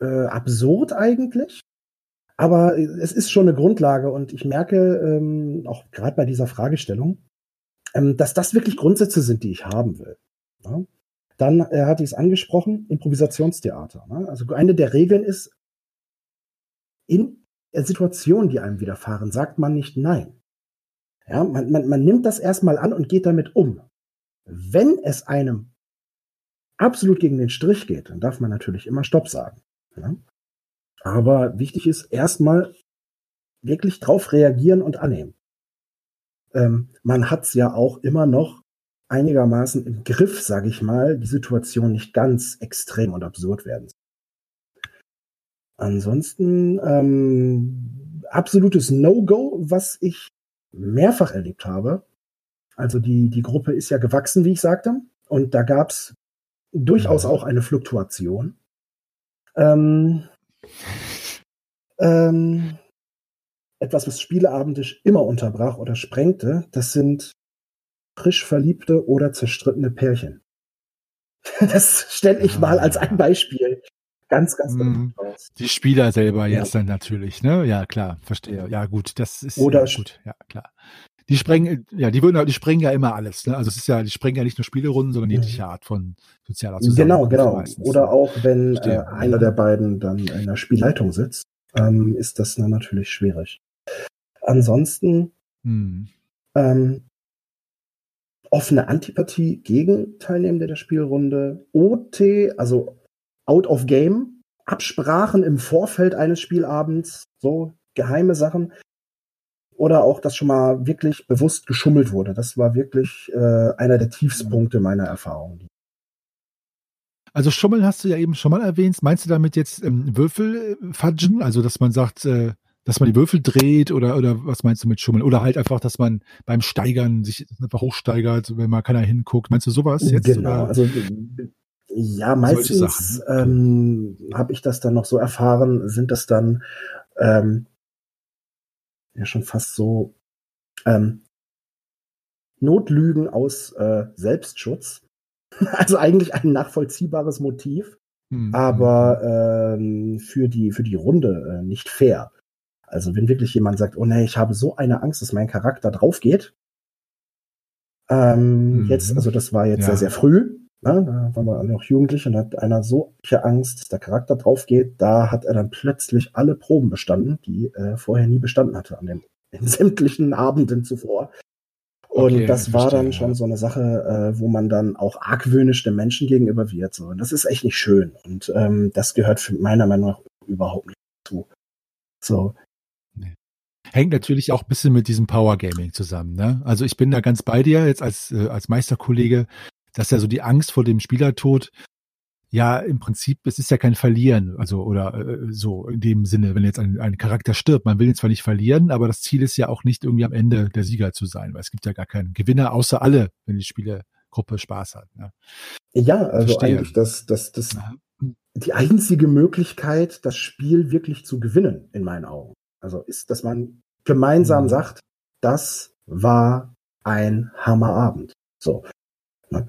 Speaker 2: äh, absurd eigentlich, aber es ist schon eine Grundlage und ich merke ähm, auch gerade bei dieser Fragestellung, ähm, dass das wirklich Grundsätze sind, die ich haben will. Ja? Dann äh, hatte ich es angesprochen, Improvisationstheater. Ne? Also eine der Regeln ist, in Situationen, die einem widerfahren, sagt man nicht nein. Ja, man, man, man nimmt das erstmal an und geht damit um. Wenn es einem absolut gegen den Strich geht, dann darf man natürlich immer Stopp sagen. Ja? Aber wichtig ist erstmal wirklich drauf reagieren und annehmen. Ähm, man hat es ja auch immer noch einigermaßen im Griff, sage ich mal, die Situation nicht ganz extrem und absurd werden. Ansonsten ähm, absolutes No-Go, was ich mehrfach erlebt habe. Also die, die Gruppe ist ja gewachsen, wie ich sagte, und da gab es durchaus auch eine Fluktuation. Ähm, ähm, etwas, was spieleabendlich immer unterbrach oder sprengte, das sind frisch verliebte oder zerstrittene Pärchen. Das stelle ich mal als ein Beispiel. Ganz, ganz
Speaker 1: mm, Die Spieler selber ja. jetzt dann natürlich, ne? Ja, klar, verstehe. Ja, gut, das ist
Speaker 2: oder
Speaker 1: ja, gut, ja, klar. Die sprengen, ja, die würden, die sprengen ja immer alles, ne? Also es ist ja, die sprengen ja nicht nur Spielerunden, sondern jegliche Art von sozialer
Speaker 2: Genau, genau. Meistens. Oder auch wenn äh, einer der beiden dann in der Spielleitung sitzt, ähm, ist das dann natürlich schwierig. Ansonsten hm. ähm, offene Antipathie gegen Teilnehmende der Spielrunde, OT, also out of game, Absprachen im Vorfeld eines Spielabends, so geheime Sachen. Oder auch, dass schon mal wirklich bewusst geschummelt wurde. Das war wirklich äh, einer der Tiefspunkte meiner Erfahrung.
Speaker 1: Also Schummeln hast du ja eben schon mal erwähnt. Meinst du damit jetzt ähm, Würfelfudgen? Also, dass man sagt, äh, dass man die Würfel dreht oder, oder was meinst du mit Schummeln? Oder halt einfach, dass man beim Steigern sich einfach hochsteigert, wenn mal keiner hinguckt. Meinst du sowas jetzt?
Speaker 2: Genau, oder? also ja, meistens ähm, habe ich das dann noch so erfahren, sind das dann ähm, ja schon fast so ähm, Notlügen aus äh, Selbstschutz. Also eigentlich ein nachvollziehbares Motiv, mhm. aber ähm, für die für die Runde äh, nicht fair. Also wenn wirklich jemand sagt, oh nee, ich habe so eine Angst, dass mein Charakter drauf geht. Ähm, mhm. Jetzt, also das war jetzt ja. sehr sehr früh. Na, da waren wir alle noch jugendlich und hat einer solche Angst, dass der Charakter drauf geht, da hat er dann plötzlich alle Proben bestanden, die er vorher nie bestanden hatte an den in sämtlichen Abenden zuvor. Und okay, das war verstehe, dann schon so eine Sache, äh, wo man dann auch argwöhnisch dem Menschen gegenüber wird. So. Und das ist echt nicht schön. Und ähm, das gehört für meiner Meinung nach überhaupt nicht zu. So.
Speaker 1: Hängt natürlich auch ein bisschen mit diesem Power Gaming zusammen. Ne? Also ich bin da ganz bei dir jetzt als, äh, als Meisterkollege dass ja so die Angst vor dem Spielertod ja im Prinzip, es ist ja kein Verlieren, also oder äh, so in dem Sinne, wenn jetzt ein, ein Charakter stirbt, man will ihn zwar nicht verlieren, aber das Ziel ist ja auch nicht irgendwie am Ende der Sieger zu sein, weil es gibt ja gar keinen Gewinner außer alle, wenn die Spielergruppe Spaß hat. Ne?
Speaker 2: Ja, also Verstehe. eigentlich das, das, das, die einzige Möglichkeit, das Spiel wirklich zu gewinnen, in meinen Augen. Also ist, dass man gemeinsam mhm. sagt, das war ein Hammerabend. So.
Speaker 1: Ne?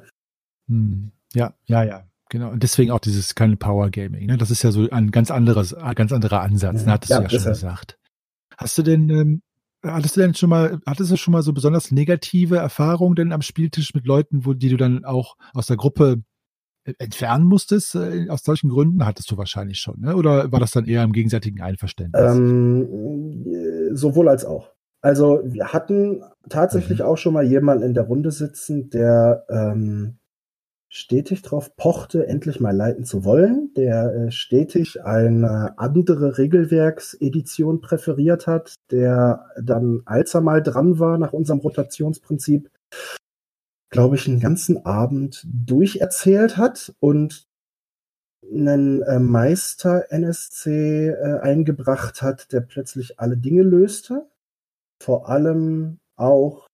Speaker 1: Hm. Ja, ja, ja. Genau. Und deswegen auch dieses keine Power Gaming. Ne? Das ist ja so ein ganz anderes, ein ganz anderer Ansatz. Ne? Hattest ja, du ja schon gesagt. Hast du denn, ähm, hattest du denn schon mal, hattest du schon mal so besonders negative Erfahrungen denn am Spieltisch mit Leuten, wo die du dann auch aus der Gruppe äh, entfernen musstest äh, aus solchen Gründen? Hattest du wahrscheinlich schon, ne? Oder war das dann eher im gegenseitigen Einverständnis?
Speaker 2: Ähm, sowohl als auch. Also wir hatten tatsächlich mhm. auch schon mal jemanden in der Runde sitzen, der ähm, stetig darauf pochte, endlich mal leiten zu wollen, der äh, stetig eine andere Regelwerksedition präferiert hat, der dann, als er mal dran war, nach unserem Rotationsprinzip, glaube ich, einen ganzen Abend durcherzählt hat und einen äh, Meister NSC äh, eingebracht hat, der plötzlich alle Dinge löste. Vor allem auch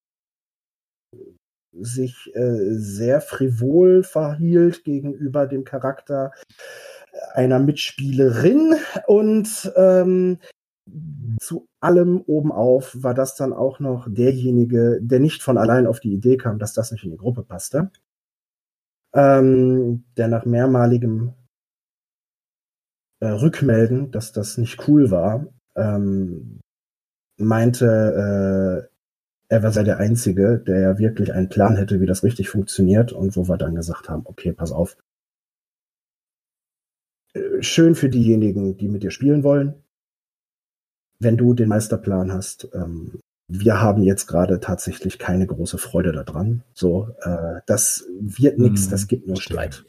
Speaker 2: sich äh, sehr frivol verhielt gegenüber dem Charakter einer Mitspielerin und ähm, zu allem obenauf war das dann auch noch derjenige, der nicht von allein auf die Idee kam, dass das nicht in die Gruppe passte. Ähm, der nach mehrmaligem äh, Rückmelden, dass das nicht cool war, ähm, meinte, äh, er sei der Einzige, der ja wirklich einen Plan hätte, wie das richtig funktioniert und wo wir dann gesagt haben, okay, pass auf. Äh, schön für diejenigen, die mit dir spielen wollen. Wenn du den Meisterplan hast, ähm, wir haben jetzt gerade tatsächlich keine große Freude daran. So, äh, das wird nichts, mm, das gibt nur Streit.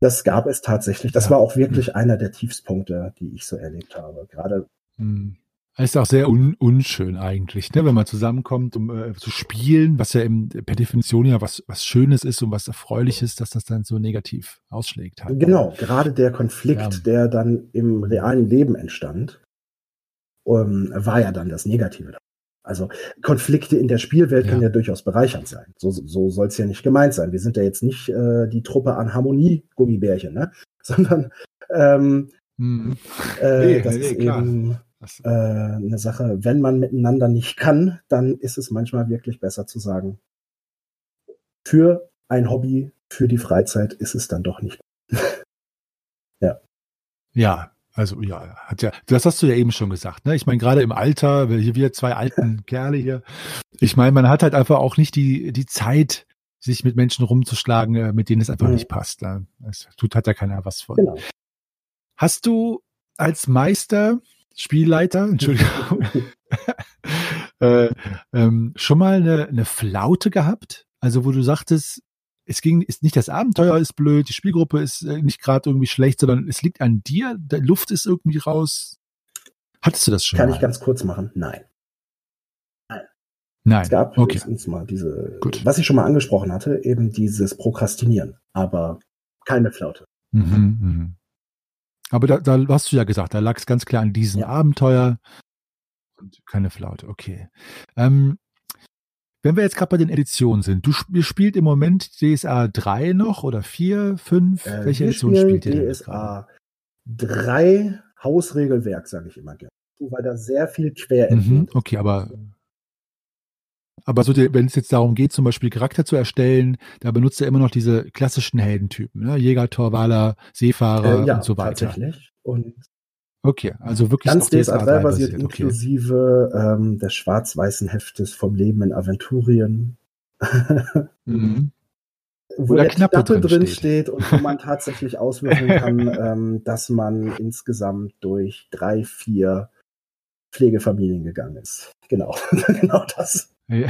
Speaker 2: Das gab es tatsächlich. Das ja. war auch wirklich mm. einer der Tiefspunkte, die ich so erlebt habe. Gerade.
Speaker 1: Es ist auch sehr un unschön eigentlich, ne? wenn man zusammenkommt, um äh, zu spielen, was ja im, per Definition ja was, was Schönes ist und was Erfreuliches, dass das dann so negativ ausschlägt.
Speaker 2: Halt. Genau, gerade der Konflikt, ja. der dann im realen Leben entstand, ähm, war ja dann das Negative. Also Konflikte in der Spielwelt ja. können ja durchaus bereichernd sein. So, so soll es ja nicht gemeint sein. Wir sind ja jetzt nicht äh, die Truppe an Harmonie-Gummibärchen, ne? sondern ähm, hm. äh, nee, das nee, ist klar. eben äh, eine Sache, wenn man miteinander nicht kann, dann ist es manchmal wirklich besser zu sagen, für ein Hobby, für die Freizeit ist es dann doch nicht.
Speaker 1: ja. Ja, also ja, hat ja, das hast du ja eben schon gesagt, ne? Ich meine, gerade im Alter, hier wir zwei alten Kerle hier, ich meine, man hat halt einfach auch nicht die, die Zeit, sich mit Menschen rumzuschlagen, äh, mit denen es einfach mhm. nicht passt. Es tut hat ja keiner was von. Genau. Hast du als Meister Spielleiter, Entschuldigung, äh, ähm, schon mal eine, eine Flaute gehabt? Also wo du sagtest, es ging, ist nicht das Abenteuer ist blöd, die Spielgruppe ist äh, nicht gerade irgendwie schlecht, sondern es liegt an dir, der Luft ist irgendwie raus. Hattest du das schon?
Speaker 2: Kann mal? ich ganz kurz machen? Nein.
Speaker 1: Nein. Nein.
Speaker 2: Es gab okay. mal diese, Gut. was ich schon mal angesprochen hatte, eben dieses Prokrastinieren, aber keine Flaute. Mhm,
Speaker 1: mh. Aber da, da hast du ja gesagt, da lag es ganz klar an diesem ja. Abenteuer und keine Flaute. Okay. Ähm, wenn wir jetzt gerade bei den Editionen sind, du ihr spielt im Moment DSA 3 noch oder 4, 5?
Speaker 2: Äh, Welche Edition spielt ihr? DSA 3 Hausregelwerk, sage ich immer gerne. Weil da sehr viel quer
Speaker 1: mhm, Okay, aber aber so, wenn es jetzt darum geht, zum Beispiel Charakter zu erstellen, da benutzt er immer noch diese klassischen Heldentypen, ne? Jäger, Torwaler, Seefahrer äh, ja, und so weiter. Tatsächlich. Und okay, also wirklich
Speaker 2: ganz DSA 3 basiert, okay. inklusive ähm, des schwarz-weißen Heftes vom Leben in Aventurien. mhm. Wo, wo der, der Knappe, Knappe drin, steht. steht. und wo man tatsächlich auswürfeln kann, ähm, dass man insgesamt durch drei, vier Pflegefamilien gegangen ist. Genau, genau das. Ja.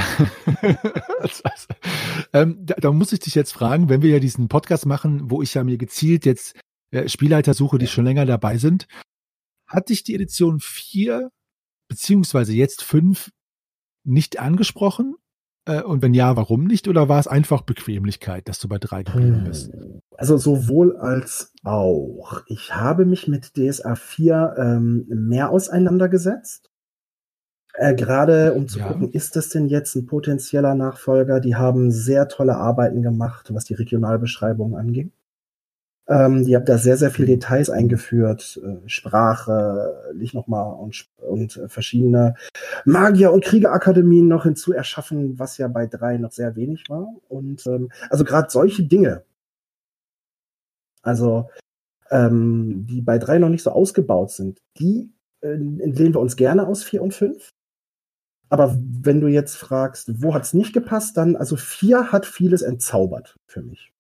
Speaker 1: ähm, da, da, muss ich dich jetzt fragen, wenn wir ja diesen Podcast machen, wo ich ja mir gezielt jetzt äh, Spielleiter suche, die schon länger dabei sind, hat dich die Edition 4 beziehungsweise jetzt 5 nicht angesprochen? Äh, und wenn ja, warum nicht? Oder war es einfach Bequemlichkeit, dass du bei 3 geblieben bist?
Speaker 2: Also sowohl als auch. Ich habe mich mit DSA 4 ähm, mehr auseinandergesetzt äh, Gerade um zu ja. gucken, ist das denn jetzt ein potenzieller Nachfolger? Die haben sehr tolle Arbeiten gemacht, was die Regionalbeschreibung anging. Ähm, die haben da sehr, sehr viele Details eingeführt, äh, Sprache, nicht nochmal und, und äh, verschiedene Magier- und Kriegerakademien noch hinzu erschaffen, was ja bei drei noch sehr wenig war. Und ähm, also gerade solche Dinge, also ähm, die bei drei noch nicht so ausgebaut sind, die äh, entlehnen wir uns gerne aus vier und fünf. Aber wenn du jetzt fragst, wo hat es nicht gepasst, dann, also vier hat vieles entzaubert für mich.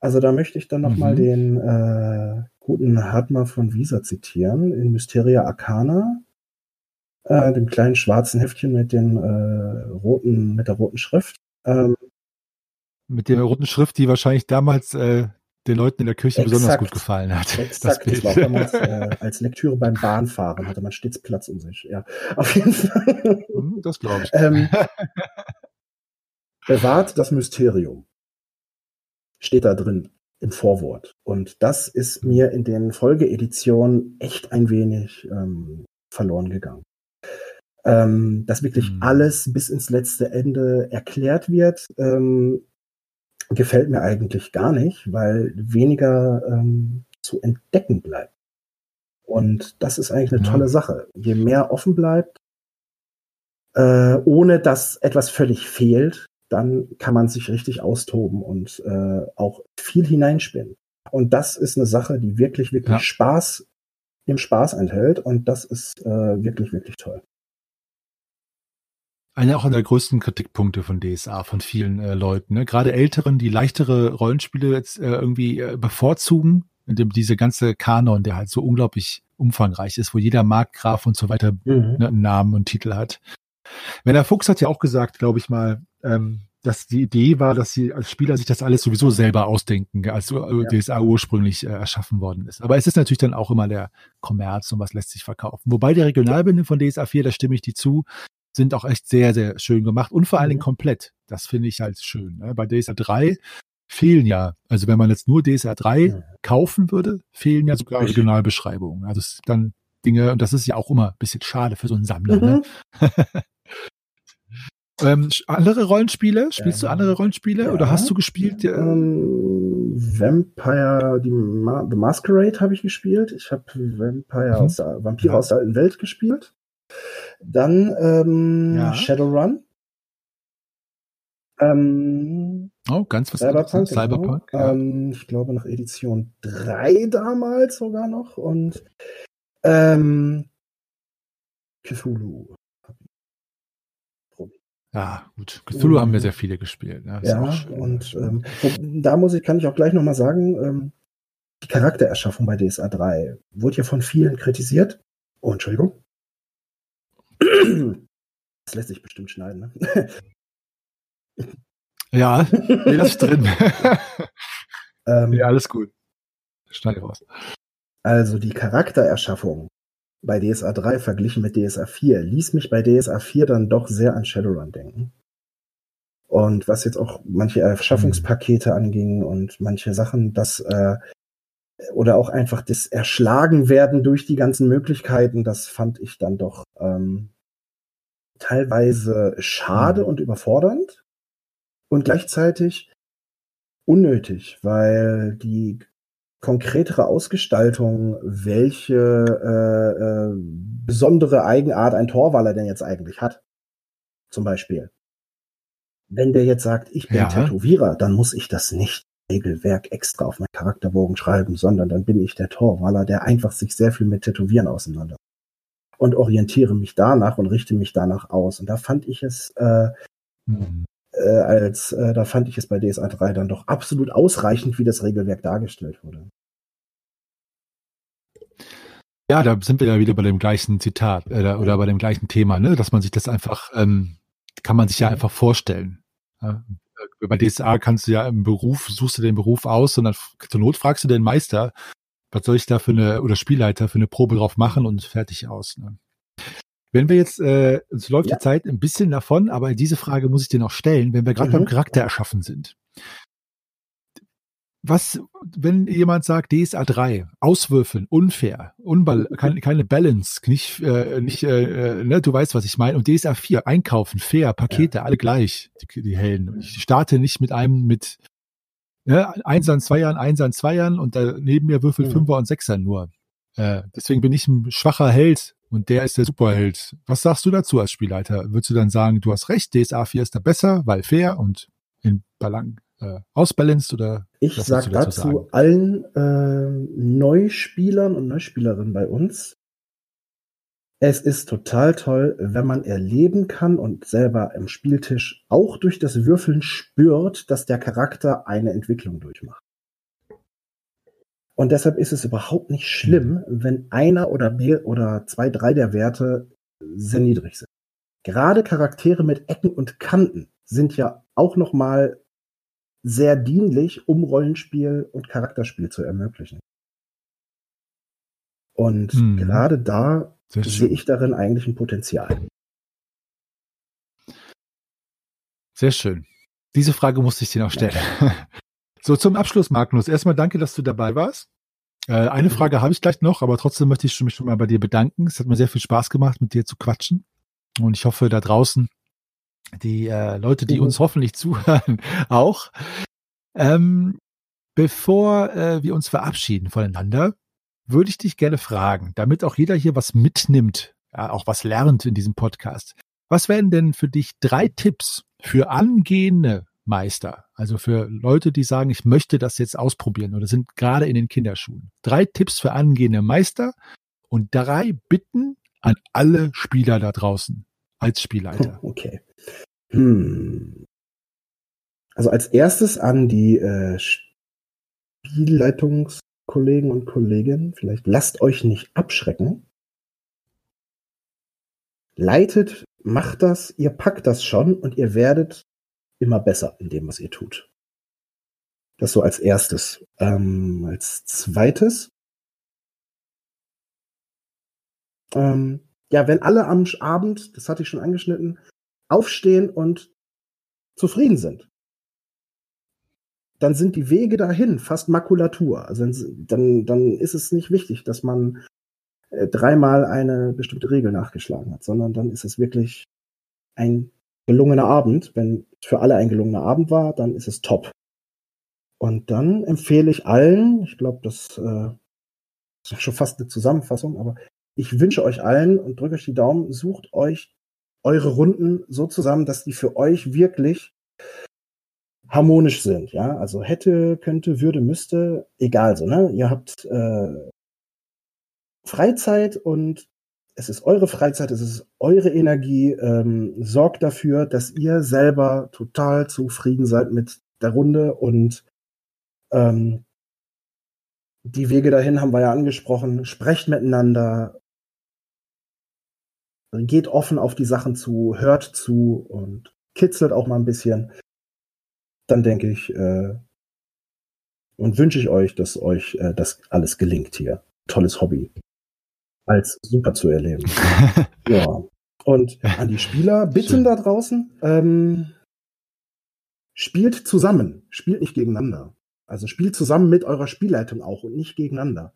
Speaker 2: Also da möchte ich dann nochmal mhm. den äh, guten Hartmar von Visa zitieren, in Mysteria Arcana, äh, dem kleinen schwarzen Heftchen mit den äh, roten, mit der roten Schrift. Ähm,
Speaker 1: Mit der roten Schrift, die wahrscheinlich damals äh, den Leuten in der Kirche
Speaker 2: Exakt.
Speaker 1: besonders gut gefallen hat.
Speaker 2: Exakt,
Speaker 1: das
Speaker 2: das, war damals äh, als Lektüre beim Bahnfahren, hatte man stets Platz um sich. Ja, auf jeden Fall.
Speaker 1: Hm, das glaube ich.
Speaker 2: ähm, bewahrt das Mysterium. Steht da drin im Vorwort. Und das ist mir in den Folgeeditionen echt ein wenig ähm, verloren gegangen. Ähm, dass wirklich
Speaker 1: Hm.
Speaker 2: alles bis ins letzte Ende erklärt wird, ähm, gefällt mir eigentlich gar nicht, weil weniger ähm, zu entdecken bleibt. Und das ist eigentlich eine
Speaker 1: Ja.
Speaker 2: tolle Sache. Je mehr offen bleibt, äh, ohne dass etwas völlig fehlt, dann kann man sich richtig austoben und äh, auch viel hineinspinnen. Und das ist eine Sache, die wirklich, wirklich
Speaker 1: Ja.
Speaker 2: Spaß im Spaß enthält. Und das ist äh, wirklich, wirklich toll.
Speaker 1: Einer auch der größten Kritikpunkte von DSA, von vielen äh, Leuten. Ne? Gerade Älteren, die leichtere Rollenspiele jetzt äh, irgendwie äh, bevorzugen, indem diese ganze Kanon, der halt so unglaublich umfangreich ist, wo jeder Markgraf und so weiter
Speaker 2: Mhm.
Speaker 1: ne, einen Namen und Titel hat. Werner Fuchs hat ja auch gesagt, glaube ich mal, ähm, dass die Idee war, dass sie als Spieler sich das alles sowieso selber ausdenken, als äh, DSA ursprünglich äh, erschaffen worden ist. Aber es ist natürlich dann auch immer der Kommerz und was lässt sich verkaufen. Wobei die Regionalbände von DSA 4, da stimme ich die zu, sind auch echt sehr, sehr schön gemacht und vor allen Dingen
Speaker 2: Mhm.
Speaker 1: komplett. Das finde ich halt schön. Ne? Bei DSA 3 fehlen ja, also wenn man jetzt nur DSA 3
Speaker 2: Mhm.
Speaker 1: kaufen würde, fehlen ja sogar. Regionalbeschreibungen. Also es ist dann Dinge, und das ist ja auch immer ein bisschen schade für so einen Sammler. Ne?
Speaker 2: Mhm.
Speaker 1: Ähm, sch- andere Rollenspiele? Spielst du
Speaker 2: Ähm,
Speaker 1: andere Rollenspiele
Speaker 2: ja.
Speaker 1: oder hast du gespielt? Äh,
Speaker 2: Ähm, Vampire, die Ma The Masquerade habe ich gespielt. Ich habe Vampire
Speaker 1: Mhm.
Speaker 2: aus der Vampire
Speaker 1: Ja.
Speaker 2: aus der alten Welt gespielt. Dann ähm,
Speaker 1: Ja.
Speaker 2: Shadowrun. Ähm,
Speaker 1: oh, ganz was
Speaker 2: Cyberpunk.
Speaker 1: ne? Cyberpunk.
Speaker 2: Genau.
Speaker 1: Ja.
Speaker 2: Ähm, ich glaube nach Edition 3 damals sogar noch. Und ähm, Cthulhu.
Speaker 1: ja, gut. Cthulhu
Speaker 2: Mhm.
Speaker 1: haben wir sehr viele gespielt. Ne?
Speaker 2: Ja,
Speaker 1: schön.
Speaker 2: und ähm, da muss ich, kann ich auch gleich nochmal sagen, ähm, die Charaktererschaffung bei DSA 3 wurde ja von vielen kritisiert. Oh, Entschuldigung. Das lässt sich bestimmt schneiden, ne?
Speaker 1: ja, nee, das ist drin.
Speaker 2: ähm,
Speaker 1: ja, alles gut. Schneide raus.
Speaker 2: Also die Charaktererschaffung bei DSA 3 verglichen mit DSA 4 ließ mich bei DSA 4 dann doch sehr an Shadowrun denken. Und was jetzt auch manche Erschaffungspakete anging und manche Sachen, das äh, oder auch einfach das Erschlagen werden durch die ganzen Möglichkeiten, das fand ich dann doch ähm, teilweise schade
Speaker 1: Mhm.
Speaker 2: und überfordernd und gleichzeitig unnötig, weil die konkretere Ausgestaltung, welche äh, äh, besondere Eigenart ein Torwaller denn jetzt eigentlich hat. Zum Beispiel. Wenn der jetzt sagt, ich bin
Speaker 1: Ja.
Speaker 2: Tätowierer, dann muss ich das nicht Regelwerk extra auf meinen Charakterbogen schreiben, sondern dann bin ich der Torwaller, der einfach sich sehr viel mit Tätowieren auseinander und orientiere mich danach und richte mich danach aus. Und da fand ich es äh,
Speaker 1: Hm.
Speaker 2: äh, als äh, da fand ich es bei DSA 3 dann doch absolut ausreichend, wie das Regelwerk dargestellt wurde.
Speaker 1: Ja, da sind wir ja wieder bei dem gleichen Zitat äh, oder bei dem gleichen Thema, ne? dass man sich das einfach, ähm, kann man sich ja einfach vorstellen. Ja? Bei DSA kannst du ja im Beruf, suchst du den Beruf aus und dann zur Not fragst du den Meister, was soll ich da für eine, oder Spielleiter für eine Probe drauf machen und fertig aus. Ne? Wenn wir jetzt, äh, uns läuft
Speaker 2: Ja.
Speaker 1: die Zeit ein bisschen davon, aber diese Frage muss ich dir noch stellen, wenn wir gerade
Speaker 2: Mhm.
Speaker 1: beim Charakter erschaffen sind. Was, wenn jemand sagt, DSA 3, auswürfeln, unfair, unbal keine, keine Balance, nicht, äh, nicht äh, äh, ne, du weißt, was ich meine. Und DSA 4, einkaufen, fair, Pakete, alle gleich, die, die hellen. Und Ich starte nicht mit einem mit ne, Einsern, Zweiern, Einsern, Zweiern und da neben mir würfelt
Speaker 2: Mhm.
Speaker 1: Fünfer und Sechser nur. Äh, deswegen bin ich ein schwacher Held und der ist der Superheld. Was sagst du dazu als Spielleiter? Würdest du dann sagen, du hast recht, DSA 4 ist da besser, weil fair und in Balang äh, ausbalanced oder
Speaker 2: Ich sag
Speaker 1: dazu
Speaker 2: dazu allen ähm, Neuspielern und Neuspielerinnen bei uns, es ist total toll, wenn man erleben kann und selber am Spieltisch auch durch das Würfeln spürt, dass der Charakter eine Entwicklung durchmacht. Und deshalb ist es überhaupt nicht schlimm, wenn einer oder mehr oder zwei, drei der Werte sehr niedrig sind. Gerade Charaktere mit Ecken und Kanten sind ja auch noch mal sehr dienlich, um Rollenspiel und Charakterspiel zu ermöglichen. Und mhm. gerade da sehe ich darin eigentlich ein Potenzial.
Speaker 1: Sehr schön. Diese Frage musste ich dir noch stellen. Ja. So, zum Abschluss, Magnus. Erstmal danke, dass du dabei warst. Äh, eine mhm. Frage habe ich gleich noch, aber trotzdem möchte ich mich schon mal bei dir bedanken. Es hat mir sehr viel Spaß gemacht, mit dir zu quatschen. Und ich hoffe, da draußen, die äh, Leute, die mhm. uns hoffentlich zuhören, auch. Ähm, bevor äh, wir uns verabschieden voneinander, würde ich dich gerne fragen, damit auch jeder hier was mitnimmt, ja, auch was lernt in diesem Podcast. Was wären denn für dich drei Tipps für angehende Meister, also für Leute, die sagen, ich möchte das jetzt ausprobieren oder sind gerade in den Kinderschuhen? Drei Tipps für angehende Meister und drei Bitten an alle Spieler da draußen als Spielleiter.
Speaker 2: Okay. Hm. Also als erstes an die äh, Spielleitungskollegen und Kolleginnen, vielleicht lasst euch nicht abschrecken. Leitet macht das, ihr packt das schon und ihr werdet immer besser in dem, was ihr tut. Das so als erstes. Ähm, als zweites, ähm, ja, wenn alle am Abend, das hatte ich schon angeschnitten, aufstehen und zufrieden sind, dann sind die Wege dahin fast Makulatur. Also dann, dann ist es nicht wichtig, dass man äh, dreimal eine bestimmte Regel nachgeschlagen hat, sondern dann ist es wirklich ein gelungener Abend. Wenn für alle ein gelungener Abend war, dann ist es top. Und dann empfehle ich allen, ich glaube, das äh, ist schon fast eine Zusammenfassung, aber ich wünsche euch allen und drücke euch die Daumen, sucht euch eure Runden so zusammen, dass die für euch wirklich harmonisch sind, ja. Also hätte, könnte, würde, müsste, egal so, ne? Ihr habt äh, Freizeit und es ist eure Freizeit, es ist eure Energie. Ähm, sorgt dafür, dass ihr selber total zufrieden seid mit der Runde und ähm, die Wege dahin haben wir ja angesprochen. Sprecht miteinander, geht offen auf die Sachen zu, hört zu und kitzelt auch mal ein bisschen. Dann denke ich äh, und wünsche ich euch, dass euch äh, das alles gelingt hier. Tolles Hobby als super zu erleben. ja. Und an die Spieler bitten Schön. da draußen, ähm, spielt zusammen, spielt nicht gegeneinander. Also spielt zusammen mit eurer Spielleitung auch und nicht gegeneinander.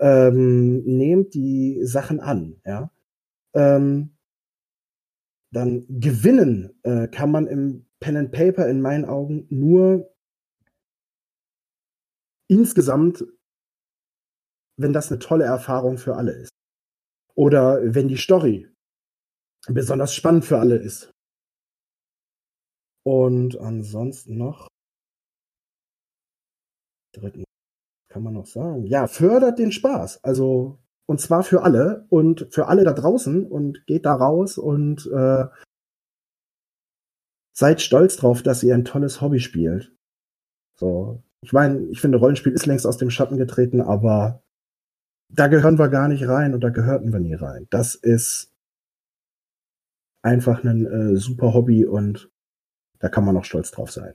Speaker 2: Ähm, nehmt die Sachen an, ja. Ähm, dann gewinnen äh, kann man im Pen and Paper in meinen Augen nur insgesamt, wenn das eine tolle Erfahrung für alle ist. Oder wenn die Story besonders spannend für alle ist. Und ansonsten noch. Dritten. Kann man noch sagen. Ja, fördert den Spaß. Also, und zwar für alle und für alle da draußen und geht da raus und äh, seid stolz drauf, dass ihr ein tolles Hobby spielt. So. Ich meine, ich finde, Rollenspiel ist längst aus dem Schatten getreten, aber da gehören wir gar nicht rein und da gehörten wir nie rein. Das ist einfach ein äh, super Hobby und da kann man noch stolz drauf sein.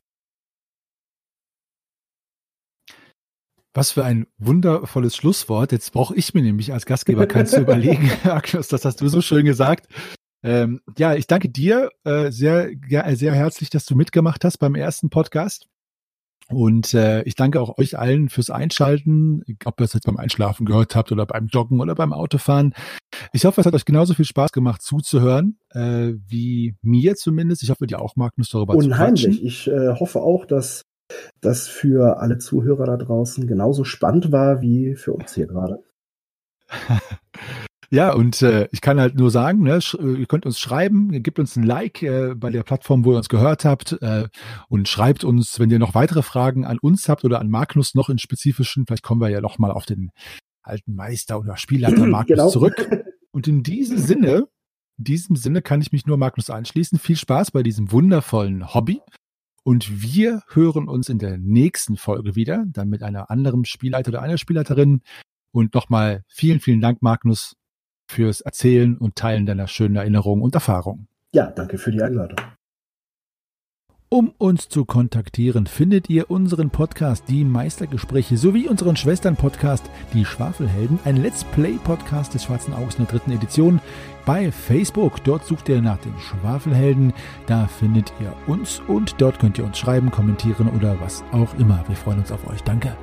Speaker 1: Was für ein wundervolles Schlusswort. Jetzt brauche ich mir nämlich als Gastgeber kein zu überlegen, Agnes, das hast du so schön gesagt. Ähm, ja, ich danke dir äh, sehr, ja, sehr herzlich, dass du mitgemacht hast beim ersten Podcast. Und äh, ich danke auch euch allen fürs Einschalten, ob ihr es jetzt beim Einschlafen gehört habt oder beim Joggen oder beim Autofahren. Ich hoffe, es hat euch genauso viel Spaß gemacht zuzuhören, äh, wie mir zumindest. Ich hoffe, dir auch, Magnus, darüber
Speaker 2: Unheimlich. zu quatschen. Ich äh, hoffe auch, dass das für alle Zuhörer da draußen genauso spannend war wie für uns hier gerade.
Speaker 1: Ja, und äh, ich kann halt nur sagen, ne, ihr könnt uns schreiben, gebt uns ein Like äh, bei der Plattform, wo ihr uns gehört habt äh, und schreibt uns, wenn ihr noch weitere Fragen an uns habt oder an Magnus noch in spezifischen, vielleicht kommen wir ja noch mal auf den alten Meister oder Spielleiter Magnus genau. zurück. Und in diesem Sinne, in diesem Sinne kann ich mich nur Magnus anschließen. Viel Spaß bei diesem wundervollen Hobby. Und wir hören uns in der nächsten Folge wieder, dann mit einer anderen Spielleiter oder einer Spielleiterin. Und nochmal vielen, vielen Dank, Magnus, fürs Erzählen und Teilen deiner schönen Erinnerungen und Erfahrungen.
Speaker 2: Ja, danke für die Einladung.
Speaker 1: Um uns zu kontaktieren, findet ihr unseren Podcast Die Meistergespräche sowie unseren Schwestern-Podcast Die Schwafelhelden, ein Let's Play-Podcast des Schwarzen Auges in der dritten Edition bei Facebook. Dort sucht ihr nach den Schwafelhelden, da findet ihr uns und dort könnt ihr uns schreiben, kommentieren oder was auch immer. Wir freuen uns auf euch. Danke.